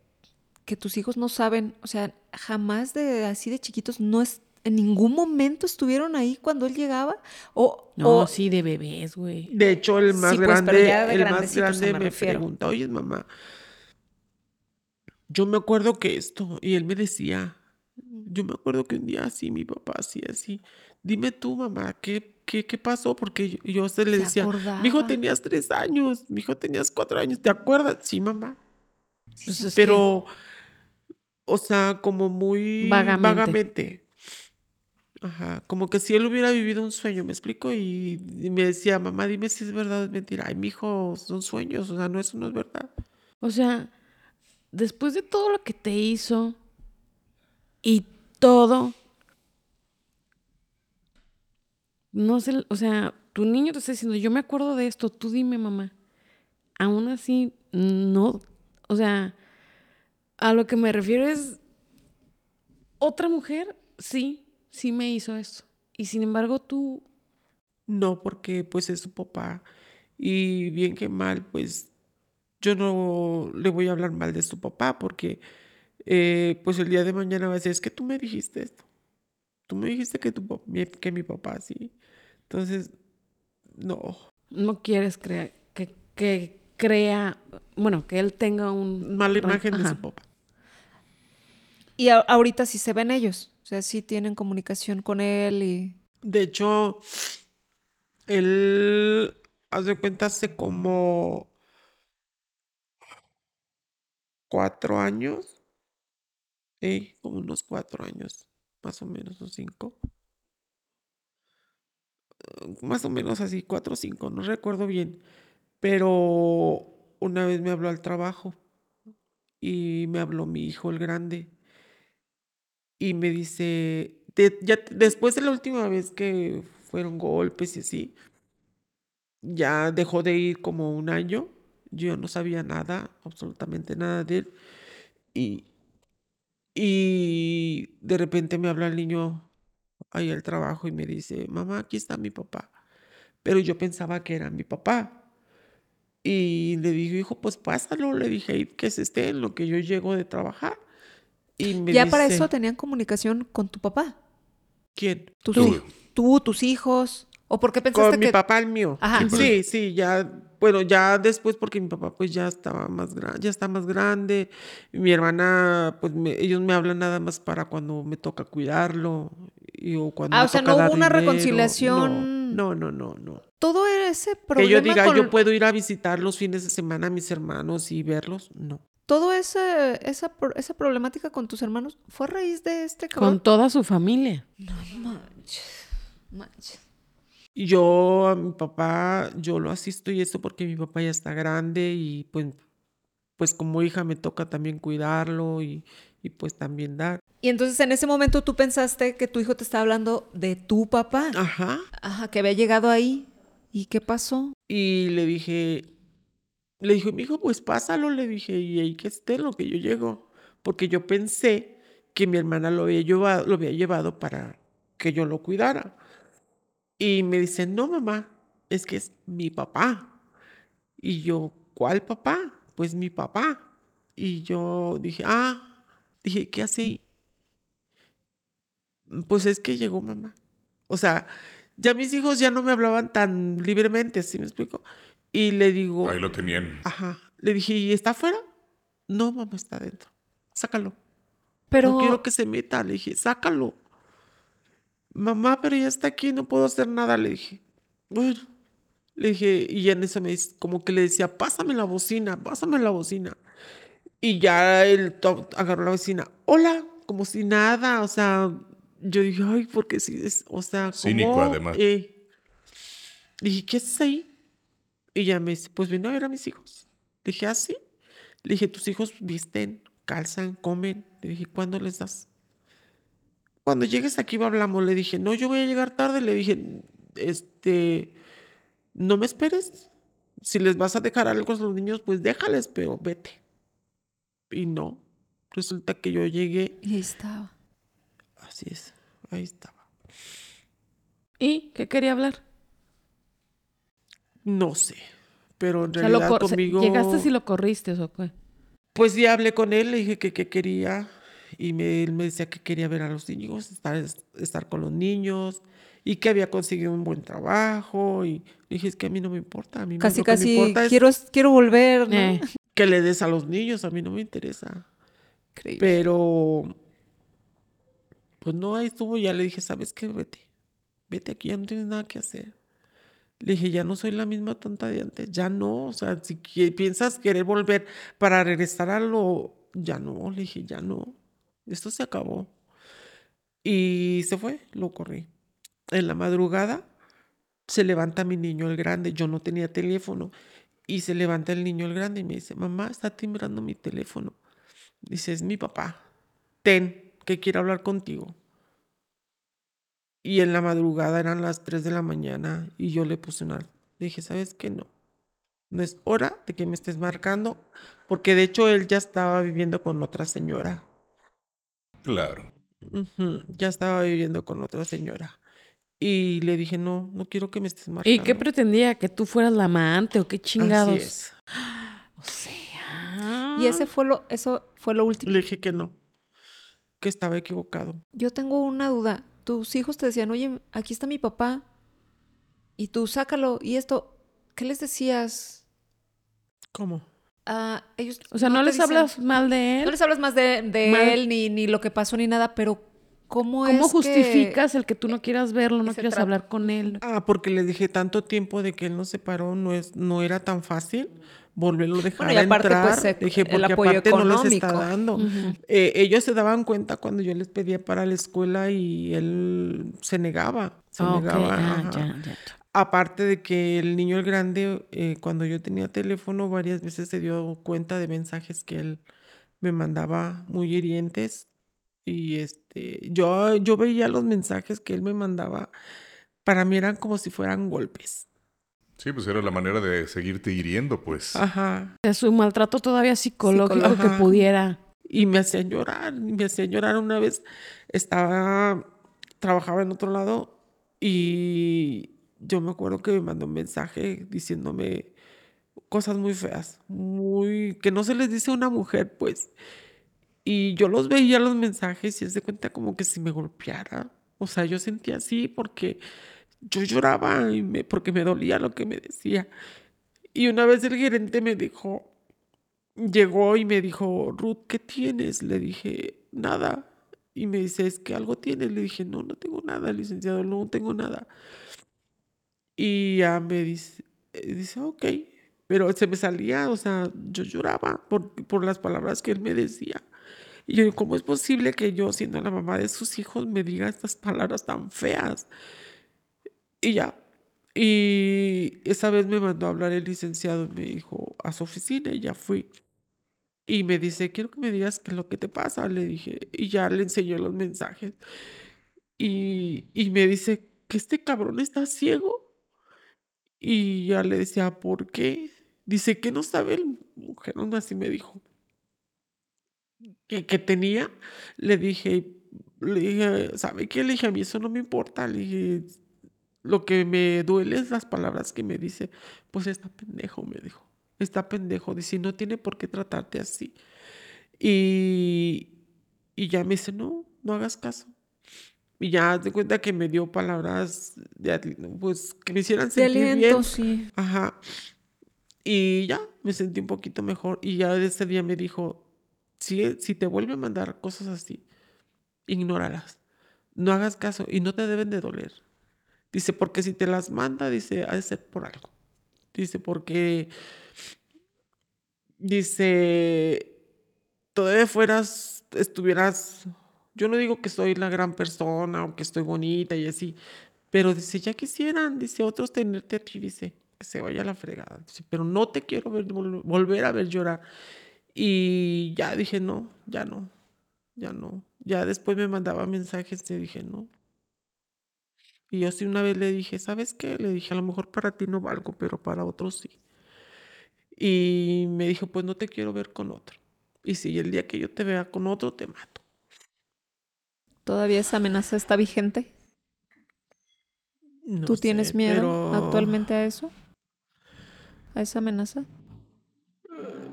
que tus hijos no saben, o sea, jamás de así de chiquitos, no es, en ningún momento estuvieron ahí cuando él llegaba. O, No, o- sí, de bebés, güey. De hecho, el más Sí, pues, pero grande, el más grande me me, pregunta, oye, mamá, yo me acuerdo que esto, y él me decía, yo me acuerdo que un día así, mi papá así, así, dime tú, mamá, ¿qué, qué, qué pasó? Porque yo, yo se le decía, acordaba. mi hijo tenías tres años, mi hijo tenías cuatro años, ¿te acuerdas? Sí, mamá. Que- Pero, o sea, como muy Vagamente. vagamente. Ajá, como que si él hubiera vivido un sueño, ¿me explico? Y, y me decía, mamá, dime si es verdad o es mentira. Ay, mi hijo, son sueños, o sea, no, eso no es verdad. O sea, después de todo lo que te hizo y todo, no sé, o sea, tu niño te está diciendo, yo me acuerdo de esto, tú dime, mamá. Aún así, no, o sea, a lo que me refiero es, otra mujer, sí, sí me hizo eso. Y sin embargo, tú, No, porque pues es su papá. Y bien que mal, pues yo no le voy a hablar mal de su papá porque eh, pues el día de mañana va a decir, es que tú me dijiste esto. Tú me dijiste que, tu, que mi papá sí. Entonces, no. no quieres creer, que, que crea, bueno, que él tenga un... Mala imagen de su papá. y a- ahorita sí se ven ellos, o sea, sí tienen comunicación con él y... De hecho, él, haz de cuenta, hace como cuatro años, sí, como unos cuatro años, más o menos, o cinco. Más o menos así, cuatro o cinco, no recuerdo bien. Pero una vez me habló al trabajo y me habló mi hijo, el grande, y me dice, ya después de la última vez que fueron golpes y así, ya dejó de ir como un año. Yo no sabía nada, absolutamente nada de él. Y, y de repente me habla el niño ahí al trabajo y me dice, mamá, aquí está mi papá. Pero yo pensaba que era mi papá. Y le dije, hijo, pues pásalo. Le dije, "Ahí que se esté en lo que yo llego de trabajar. Y me ya para eso tenían comunicación con tu papá. ¿quién? Tus Tú. tú, tus hijos. ¿O por qué pensaste Con mi papá, el mío. Ajá. Sí, sí, ya, bueno, ya después porque mi papá pues ya estaba más grande, ya está más grande. Mi hermana, pues me- ellos me hablan nada más para cuando me toca cuidarlo. Y, o cuando Ah, me o sea, toca no dar hubo una dinero. reconciliación. No, no, no, no. no. todo ese Que problema yo diga, con- yo puedo ir a visitar los fines de semana a mis hermanos y verlos, no. todo ese, esa, pro- esa problemática con tus hermanos fue a raíz de este Con cabrón. toda su familia. No manches, manches. Y yo a mi papá, yo lo asisto y eso porque mi papá ya está grande y pues, pues como hija me toca también cuidarlo y, y pues también dar. Y entonces en ese momento tú pensaste que tu hijo te estaba hablando de tu papá. Ajá. Ajá, que había llegado ahí. ¿Y qué pasó? Y le dije, le dije, mi hijo, pues pásalo, le dije, y ahí que esté lo que yo llego. Porque yo pensé que mi hermana lo había llevado, lo había llevado para que yo lo cuidara. Y me dice, no, mamá, es que es mi papá. Y yo, ¿cuál papá? Pues mi papá. Y yo dije, ah, dije, ¿qué hace ahí? Pues es que llegó mamá. O sea, ya mis hijos ya no me hablaban tan libremente, ¿sí me explico? Y le digo, Ahí lo tenían. ajá, le dije, ¿y está afuera? No, mamá, está adentro. Sácalo. Pero No quiero que se meta. Le dije, sácalo. Mamá, pero ya está aquí, no puedo hacer nada, le dije. Bueno, le dije, y en eso me dice, como que le decía, pásame la bocina, pásame la bocina. Y ya él agarró la bocina, hola, como si nada, o sea, yo dije, ay, porque sí, es, o sea, como... Cínico, además. Eh, dije, ¿qué haces ahí? Y ya me dice, pues vino a ver a mis hijos. Le dije, ¿ah, sí? Le dije, tus hijos visten, calzan, comen. Le dije, ¿cuándo les das? Cuando llegues aquí hablamos. Le dije, no, yo voy a llegar tarde. Le dije, este, no me esperes. Si les vas a dejar algo a los niños, pues déjales, pero vete. Y no. Resulta que yo llegué. Y ahí estaba. Así es, ahí estaba. ¿Y qué quería hablar? No sé, pero en realidad conmigo... ¿Llegaste y lo corriste o qué? Pues ya hablé con él, le dije que qué quería y me, él me decía que quería ver a los niños, estar, estar con los niños y que había conseguido un buen trabajo y dije, es que a mí no me importa, a mí casi, lo casi que me importa quiero, quiero volver, eh. que le des a los niños, a mí no me interesa. Pero, pues no, ahí estuvo, ya le dije, ¿sabes qué? Vete, vete aquí, ya no tienes nada que hacer. Le dije, ya no soy la misma tonta de antes, ya no, o sea, si piensas querer volver para regresar a lo, ya no, le dije, ya no, esto se acabó. Y se fue, lo corrí. En la madrugada se levanta mi niño el grande, yo no tenía teléfono, y se levanta el niño el grande y me dice, mamá, está timbrando mi teléfono. Dice, es mi papá, ten, que quiero hablar contigo. Y en la madrugada eran las 3 de la mañana y yo le puse una... dije, ¿sabes qué? No. No es hora de que me estés marcando, porque de hecho él ya estaba viviendo con otra señora. Claro. Ya estaba viviendo con otra señora. Y le dije, no, no quiero que me estés marcando. ¿Y qué pretendía? ¿Que tú fueras la amante o qué chingados? Así es. O sea. Y ese fue lo, eso fue lo último. Le dije que no, que estaba equivocado. Yo tengo una duda tus hijos te decían, oye, aquí está mi papá, y tú sácalo, y esto, ¿qué les decías? ¿Cómo? Ah, ellos o sea, no, les hablas mal de él. No les hablas más de, él, ni, ni lo que pasó, ni nada, pero ¿cómo, ¿Cómo es justificas el que tú no quieras verlo, no quieras hablar con él? Ah, porque le dije tanto tiempo de que él nos separó, no, es, no era tan fácil volverlo a dejar bueno, y aparte, entrar. Pues, dije, porque el apoyo aparte económico. no les está dando. Eh, ellos se daban cuenta cuando yo les pedía para la escuela y él se negaba. Se negaba. Ah, ya, ya. Aparte de que el niño el grande, eh, cuando yo tenía teléfono, varias veces se dio cuenta de mensajes que él me mandaba muy hirientes. Y este, yo, yo veía los mensajes que él me mandaba. Para mí eran como si fueran golpes. Sí, pues era la manera de seguirte hiriendo, pues. Ajá. Es un maltrato todavía psicológico que pudiera. Y me hacían llorar, me hacían llorar una vez. Estaba, trabajaba en otro lado y yo me acuerdo que me mandó un mensaje diciéndome cosas muy feas, muy, que no se les dice a una mujer, pues. Y yo los veía los mensajes y se cuenta como que si me golpeara. O sea, yo sentía así porque yo lloraba y me, porque me dolía lo que me decía. Y una vez el gerente me dijo, llegó y me dijo, Ruth, ¿qué tienes? Le dije, nada. Y me dice, es que algo tienes. Le dije, no, no tengo nada, licenciado, no tengo nada. Y ya me dice, eh, dice, ok. Pero se me salía, o sea, yo lloraba por, por las palabras que él me decía. Y yo, ¿cómo es posible que yo, siendo la mamá de sus hijos, me diga estas palabras tan feas? Y ya. Y esa vez me mandó a hablar el licenciado y me dijo a su oficina y ya fui. Y me dice, quiero que me digas qué es lo que te pasa. Le dije, y ya le enseñó los mensajes. Y, y me dice, que este cabrón está ciego. Y ya le decía, ¿por qué? Dice que no sabe el mujer, así me dijo. Que, que tenía, le dije, le dije, ¿sabe qué? Le dije, a mí eso no me importa. Le dije, lo que me duele es las palabras que me dice, pues está pendejo, me dijo. Está pendejo, dice, no tiene por qué tratarte así. Y, y ya me dice, no, no hagas caso. Y ya de cuenta que me dio palabras de, pues, que me hicieran sentir de aliento, bien. Sí. Ajá. Y ya me sentí un poquito mejor. Y ya ese día me dijo, si, si te vuelve a mandar cosas así, ignóralas. No hagas caso y no te deben de doler Dice, porque si te las manda, dice, ha de ser por algo. Dice, porque, dice, todavía fueras, estuvieras, yo no digo que soy la gran persona o que estoy bonita y así, pero dice, ya quisieran, dice, otros tenerte aquí, dice, que se vaya a la fregada. Dice, pero no te quiero ver, volver a ver llorar. Y ya dije, no, ya no, ya no. Ya después me mandaba mensajes y dije, no, y yo así una vez le dije, ¿sabes qué? Le dije, a lo mejor para ti no valgo, pero para otros sí. Y me dijo, pues no te quiero ver con otro. Y si el día que yo te vea con otro, te mato. ¿Todavía esa amenaza está vigente? ¿Tú tienes miedo actualmente a eso? ¿A esa amenaza?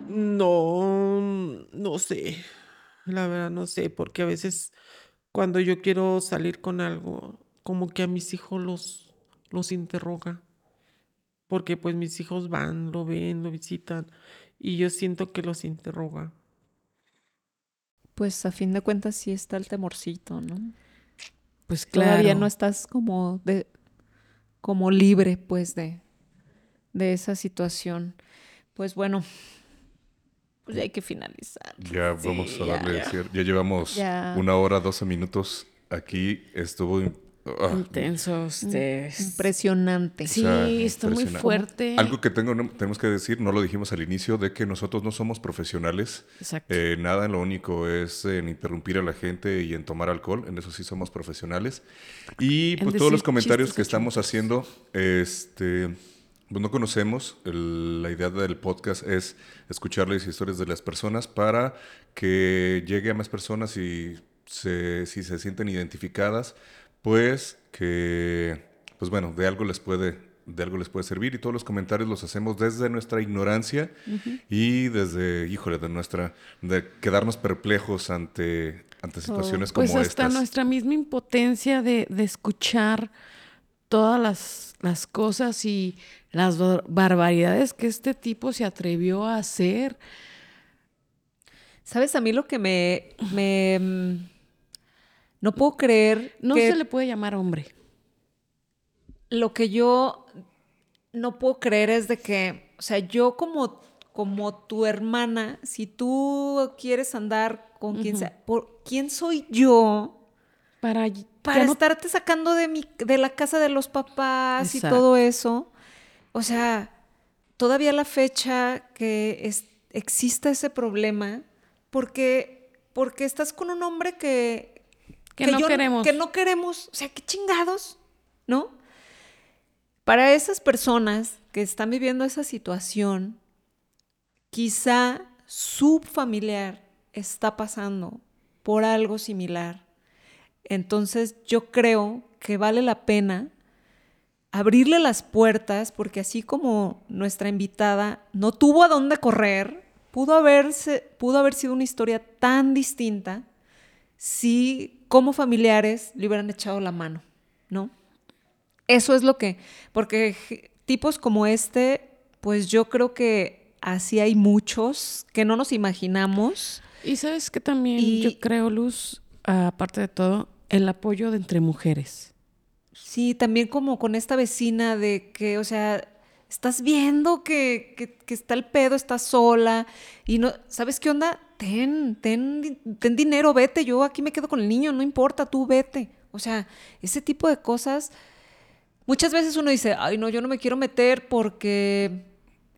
No, no sé. La verdad no sé, porque a veces cuando yo quiero salir con algo, como que a mis hijos los, los interroga. Porque pues mis hijos van, lo ven, lo visitan y yo siento que los interroga. Pues a fin de cuentas sí está el temorcito, ¿no? Pues claro. Todavía no estás como de como libre pues de de esa situación. Pues bueno, pues ya hay que finalizar. Ya vamos a darle ya, ya llevamos una hora, doce minutos aquí. Estuvo Ah, Intenso, este... Impresionante. Sí, está muy fuerte. Algo que tengo, tenemos que decir, no lo dijimos al inicio, de que nosotros no somos profesionales. Exacto. Eh, nada, lo único es en interrumpir a la gente y en tomar alcohol, en eso sí somos profesionales. Y pues todos los comentarios que estamos haciendo, este... Pues no conocemos, la idea del podcast es escuchar las historias de las personas para que llegue a más personas y se, si se sienten identificadas, pues que, pues bueno, de algo les puede, de algo les puede servir y todos los comentarios los hacemos desde nuestra ignorancia y desde, híjole, de nuestra, de quedarnos perplejos ante, ante situaciones como estas. Pues hasta nuestra misma impotencia de, escuchar todas las, las, cosas y las barbaridades que este tipo se atrevió a hacer. ¿Sabes? A mí lo que me, me mm, no puedo creer. No se le puede llamar hombre. Lo que yo no puedo creer es de que, o sea, yo como, como tu hermana, si tú quieres andar con quien sea, ¿por quién soy yo? Para, para estarte sacando de, mi, de la casa de los papás y todo eso. O sea, todavía la fecha que exista ese problema, porque, porque estás con un hombre que que, no queremos. Que no queremos. O sea, qué chingados, ¿no? Para esas personas que están viviendo esa situación, quizá su familiar está pasando por algo similar. Entonces yo creo que vale la pena abrirle las puertas porque así como nuestra invitada no tuvo a dónde correr, pudo, haberse, pudo haber sido una historia tan distinta si como familiares le hubieran echado la mano, ¿no? Eso es lo que, porque tipos como este, pues yo creo que así hay muchos que no nos imaginamos. Y sabes que también yo creo, Luz, aparte de todo, el apoyo de entre mujeres. Sí, también como con esta vecina de que, o sea, estás viendo que, que, está el pedo, está sola y no, ¿sabes qué onda? Ten, ten, ten dinero, vete, yo aquí me quedo con el niño, no importa, tú vete. O sea, ese tipo de cosas, muchas veces uno dice, ay, no, yo no me quiero meter porque...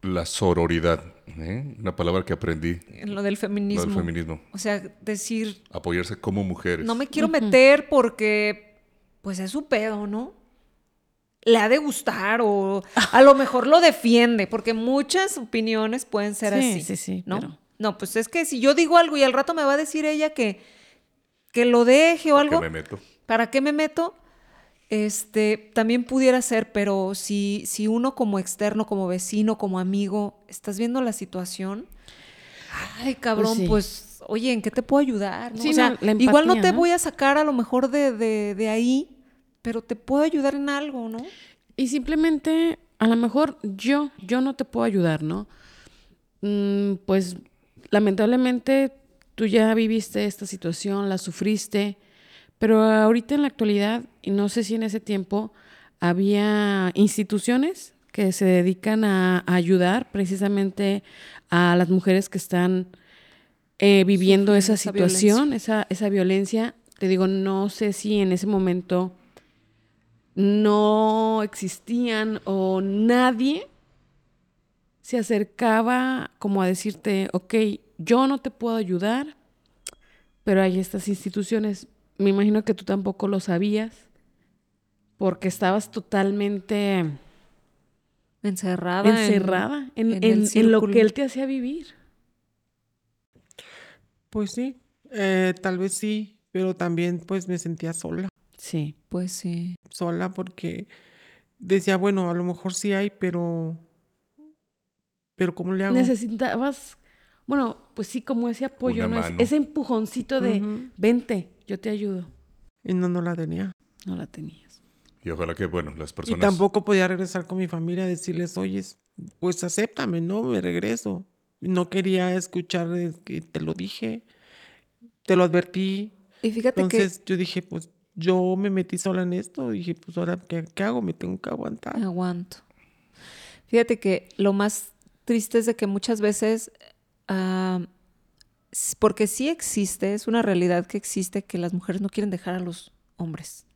La sororidad, ¿eh? una palabra que aprendí. En lo del feminismo. Lo del feminismo. O sea, decir... Apoyarse como mujeres. No me quiero meter porque, pues es su pedo, ¿no? le ha de gustar o a lo mejor lo defiende, porque muchas opiniones pueden ser así. Sí, sí, ¿no? No, pues es que si yo digo algo y al rato me va a decir ella que, que lo deje o algo. ¿Para qué me meto? ¿Para qué me meto? Este, también pudiera ser, pero si, si uno como externo, como vecino, como amigo, estás viendo la situación, ay, cabrón, pues, pues oye, ¿en qué te puedo ayudar? o sea, igual no te voy a sacar a lo mejor de, de, de ahí, pero te puedo ayudar en algo, ¿no? Y simplemente, a lo mejor yo, yo no te puedo ayudar, ¿no? Mm, pues lamentablemente tú ya viviste esta situación, la sufriste, pero ahorita en la actualidad, y no sé si en ese tiempo, había instituciones que se dedican a, ayudar precisamente a las mujeres que están eh, viviendo esa situación, Esa, esa violencia. Te digo, no sé si en ese momento no existían o nadie se acercaba como a decirte, ok, yo no te puedo ayudar, pero hay estas instituciones. Me imagino que tú tampoco lo sabías porque estabas totalmente encerrada, encerrada en, lo que él te hacía vivir. Pues sí, eh, tal vez sí, pero también pues me sentía sola. Sí. Pues sí. Sola porque decía, bueno, a lo mejor sí hay, pero pero ¿cómo le hago? Necesitabas, bueno, pues sí, como ese apoyo, ¿no? Ese empujoncito de, vente, yo te ayudo. Y no, no la tenía. No la tenías. Y ojalá que, bueno, las personas... Y tampoco podía regresar con mi familia a decirles, oye, pues acéptame, no, me regreso. No quería escuchar que te lo dije, te lo advertí. Y fíjate Entonces yo dije, pues yo me metí sola en esto. Dije, pues ahora, ¿qué, qué hago? Me tengo que aguantar. aguanto. Fíjate que lo más triste es de que muchas veces, ah, porque sí existe, es una realidad que existe que las mujeres no quieren dejar a los hombres.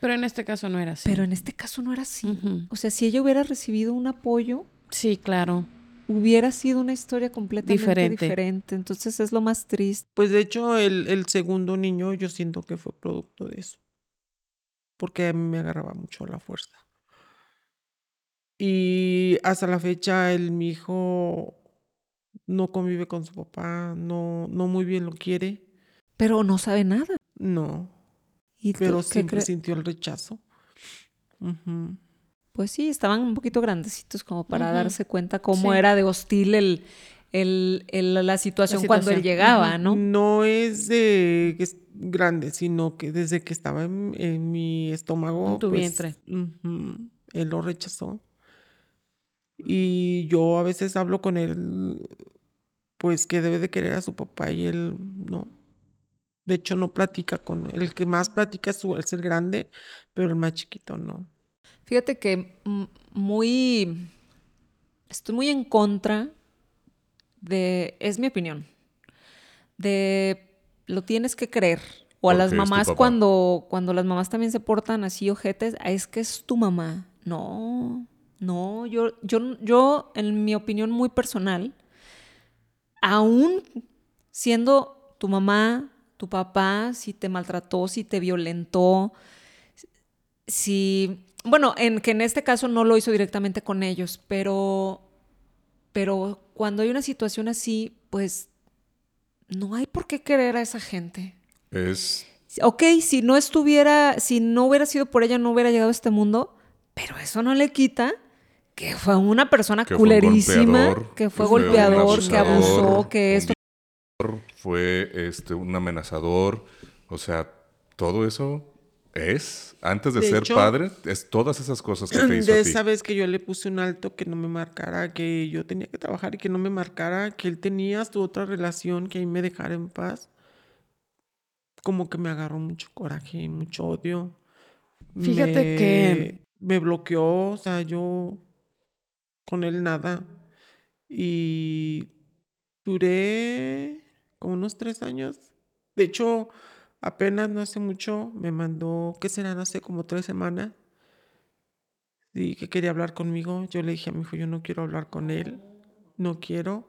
Pero en este caso no era así. Pero en este caso no era así. O sea, si ella hubiera recibido un apoyo. Sí, claro. Hubiera sido una historia completamente diferente. Entonces es lo más triste. Pues de hecho, el, el segundo niño yo siento que fue producto de eso. Porque a mí me agarraba mucho la fuerza. Y hasta la fecha, el, mi hijo no convive con su papá, no, no muy bien lo quiere. Pero no sabe nada. No. ¿Y pero siempre sintió el rechazo. Pues sí, estaban un poquito grandecitos como para darse cuenta cómo era de hostil el, el, la, situación cuando él llegaba, ¿no? No es de que es grande, sino que desde que estaba en, mi estómago. En tu pues, vientre. él lo rechazó. Y yo a veces hablo con él, pues que debe de querer a su papá y él no. De hecho, no platica con él. El que más platica es, es el grande, pero el más chiquito no. Fíjate que muy. Estoy muy en contra de. Es mi opinión. De. Lo tienes que creer. O a las mamás cuando, cuando las mamás también se portan así ojetes, es que es tu mamá. No. No, yo, yo, yo, en mi opinión muy personal, aún siendo tu mamá, tu papá, si te maltrató, si te violentó, si, bueno, en que en este caso no lo hizo directamente con ellos, pero, pero cuando hay una situación así, pues no hay por qué querer a esa gente. Es. Ok, si no estuviera, si no hubiera sido por ella, no hubiera llegado a este mundo, pero eso no le quita que fue una persona culerísima, que fue golpeador, que abusó, que esto. Fue este, un amenazador. O sea, todo eso es, antes de, ser padre, es todas esas cosas que te hizo. De esa vez que yo le puse un alto que no me marcara, que yo tenía que trabajar y que no me marcara, que él tenía su otra relación, que ahí me dejara en paz. Como que me agarró mucho coraje y mucho odio. Fíjate que me bloqueó, o sea, yo con él nada. Y duré como unos tres años. De hecho, apenas no hace mucho me mandó, ¿qué serán? Hace como tres semanas. Y que quería hablar conmigo. Yo le dije a mi hijo, yo no quiero hablar con él. No quiero.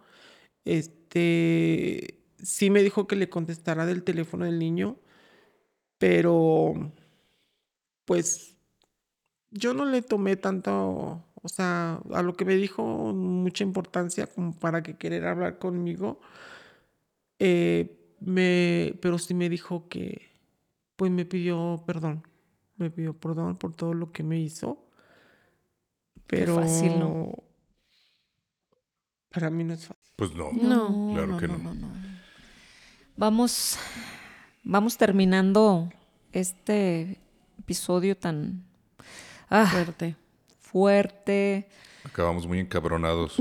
Este, sí me dijo que le contestara del teléfono del niño, pero pues yo no le tomé tanto o sea, a lo que me dijo mucha importancia como para que querer hablar conmigo. Eh, me, pero sí me dijo que, pues me pidió perdón. Me pidió perdón por todo lo que me hizo. Pero fácil, ¿no? Para mí no es fácil. Pues no. No, claro que no. Vamos, vamos terminando este episodio tan ah, fuerte fuerte. Acabamos muy encabronados.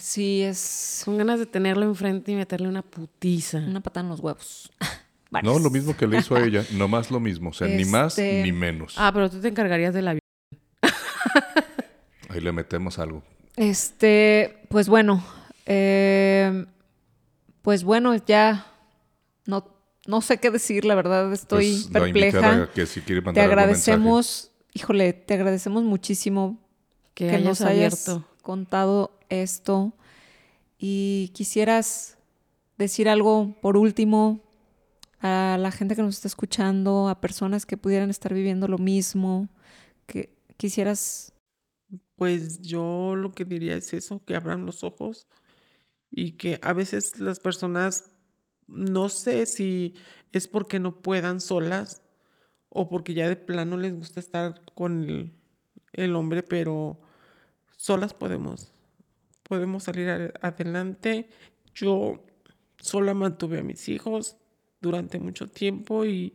Sí, es. Con ganas de tenerlo enfrente y meterle una putiza. Una patada en los huevos. no, lo mismo que le hizo a ella, no más lo mismo. O sea, ni más este, ni menos. Ah, pero tú te encargarías de la Ahí le metemos algo. Este, pues bueno, eh, pues bueno, ya no, no sé qué decir, la verdad estoy Pues, perpleja. invitada que si quiere te mandar agradecemos, híjole, te agradecemos muchísimo Que, que, hayas nos hayas abierto. contado esto. Y quisieras decir algo por último a la gente que nos está escuchando, a personas que pudieran estar viviendo lo mismo, que quisieras Pues yo lo que diría es eso, que abran los ojos y que a veces las personas, no sé si es porque no puedan solas o porque ya de plano les gusta estar con el, hombre, pero solas podemos, podemos salir adelante. Yo sola mantuve a mis hijos durante mucho tiempo y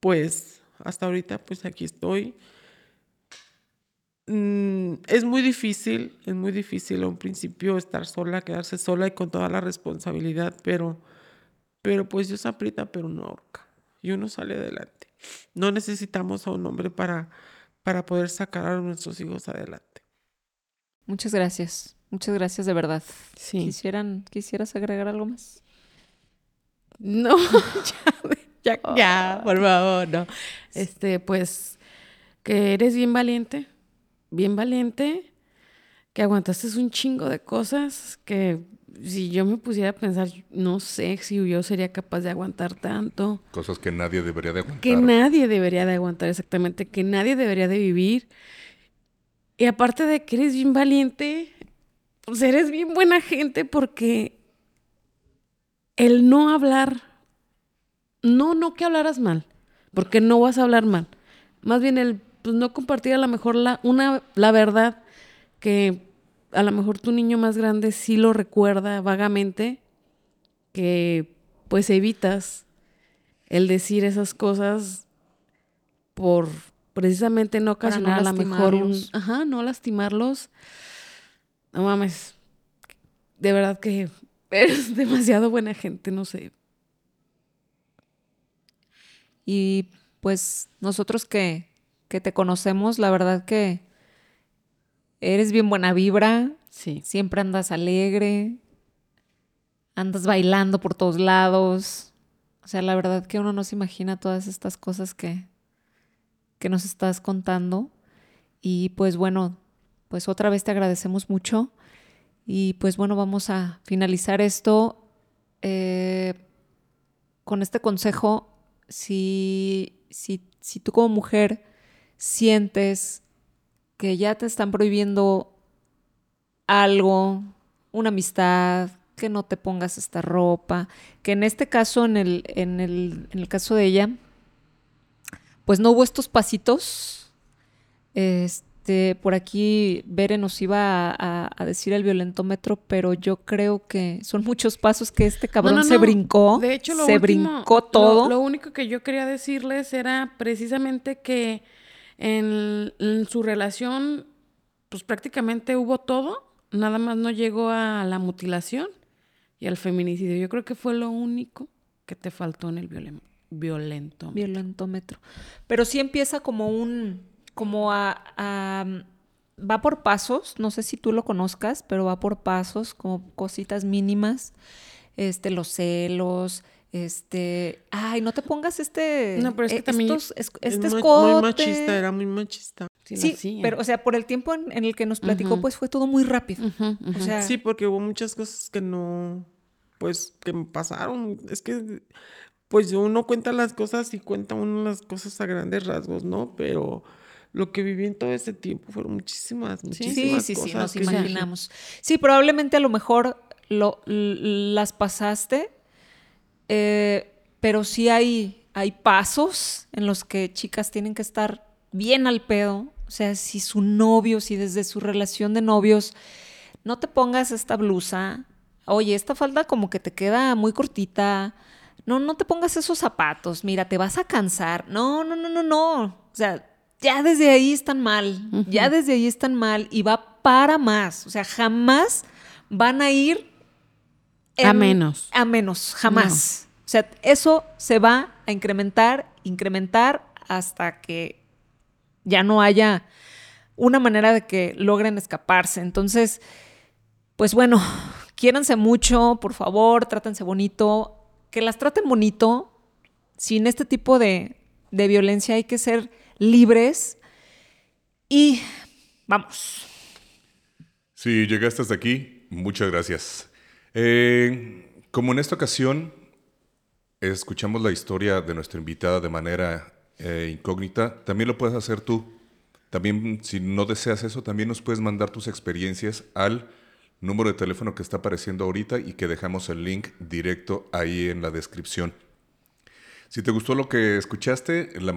pues hasta ahorita pues aquí estoy. Mm, es muy difícil, es muy difícil a un principio estar sola, quedarse sola y con toda la responsabilidad, pero, pero pues Dios aprieta, pero no ahorca. Y uno sale adelante. No necesitamos a un hombre para, para poder sacar a nuestros hijos adelante. Muchas gracias. Muchas gracias de verdad. Sí. Quisieran, ¿Quisieras agregar algo más? No, ya, ya, ya, por favor, no. Este, pues, que eres bien valiente, bien valiente, que aguantaste un chingo de cosas, que si yo me pusiera a pensar, no sé si yo sería capaz de aguantar tanto, Cosas que nadie debería de aguantar. que nadie debería de aguantar exactamente, que nadie debería de vivir. Y aparte de que eres bien valiente, pues eres bien buena gente porque el no hablar, no, no que hablaras mal, porque no vas a hablar mal. Más bien el pues, no compartir a lo mejor la, una, la verdad que a lo mejor tu niño más grande sí lo recuerda vagamente, que pues evitas el decir esas cosas por precisamente no ocasionar a lo mejor un... Ajá, no lastimarlos. No mames. De verdad que eres demasiado buena gente, no sé. Y pues nosotros que, que te conocemos, la verdad que eres bien buena vibra, Sí. siempre andas alegre, andas bailando por todos lados. O sea, la verdad que uno no se imagina todas estas cosas que, que nos estás contando. Y pues bueno, pues otra vez te agradecemos mucho. Y pues bueno, vamos a finalizar esto eh, con este consejo. Si, si, si tú como mujer sientes que ya te están prohibiendo algo, una amistad, que no te pongas esta ropa, que en este caso, en el, en el, en el caso de ella, pues no hubo estos pasitos. Este, por aquí Bere nos iba a, a- a decir el violentómetro, pero yo creo que son muchos pasos que este cabrón No, no, se brincó. De hecho, lo se último- brincó lo- todo. Lo, único que yo quería decirles era precisamente que en, su relación, pues prácticamente hubo todo, nada más no llegó a la mutilación y al feminicidio. Yo creo que fue lo único que te faltó en el violen- violento. Violentómetro. Pero sí empieza como un, como a, a- va por pasos, no sé si tú lo conozcas, pero va por pasos, como cositas mínimas, este, los celos, este, ay, no te pongas este, No, pero es que eh, también estos- es- Es este escote. muy machista, era muy machista. Sí, Sí, pero, o sea, por el tiempo en, en el que nos platicó, pues fue todo muy rápido. O sea, Sí, porque hubo muchas cosas que no, pues, que me pasaron. Es que, pues, uno cuenta las cosas y cuenta uno las cosas a grandes rasgos, ¿no? Pero lo que viví en todo ese tiempo fueron muchísimas, Sí, muchísimas sí, sí, cosas. nos que dije, imaginamos. Sí, probablemente a lo mejor lo, las pasaste, eh, pero sí hay, hay pasos en los que chicas tienen que estar bien al pedo. O sea, si su novio, si desde su relación de novios, no te pongas esta blusa, oye, esta falda como que te queda muy cortita. No, no te pongas esos zapatos, mira, te vas a cansar. No, no, no, no, no. O sea, ya desde ahí están mal, ya desde ahí están mal y va para más. O sea, jamás van a ir A menos. A menos, jamás. O sea, eso se va a incrementar, incrementar hasta que ya no haya una manera de que logren escaparse. Entonces, pues bueno, quiéranse mucho, por favor, trátense bonito, que las traten bonito. Sin este tipo de, de violencia hay que ser libres y vamos. Si llegaste hasta aquí, muchas gracias. Eh, como en esta ocasión escuchamos la historia de nuestra invitada de manera eh, incógnita, también lo puedes hacer tú. También, si no deseas eso, también nos puedes mandar tus experiencias al número de teléfono que está apareciendo ahorita y que dejamos el link directo ahí en la descripción. Si te gustó lo que escuchaste, la,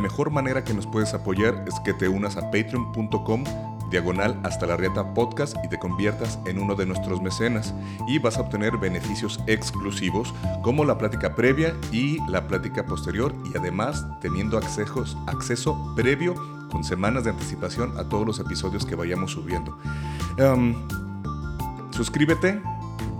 mejor manera que nos puedes apoyar es que te unas a patreon.com diagonal hasta la rieta podcast y te conviertas en uno de nuestros mecenas y vas a obtener beneficios exclusivos como la plática previa y la plática posterior y además teniendo acceso previo con semanas de anticipación a todos los episodios que vayamos subiendo. Em, suscríbete,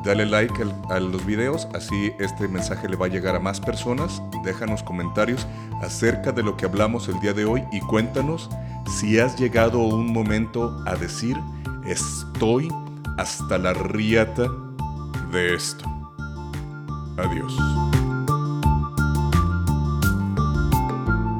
dale like a los videos, así este mensaje le va a llegar a más personas. Déjanos comentarios acerca de lo que hablamos el día de hoy y cuéntanos si has llegado un momento a decir estoy hasta la riata de esto. Adiós.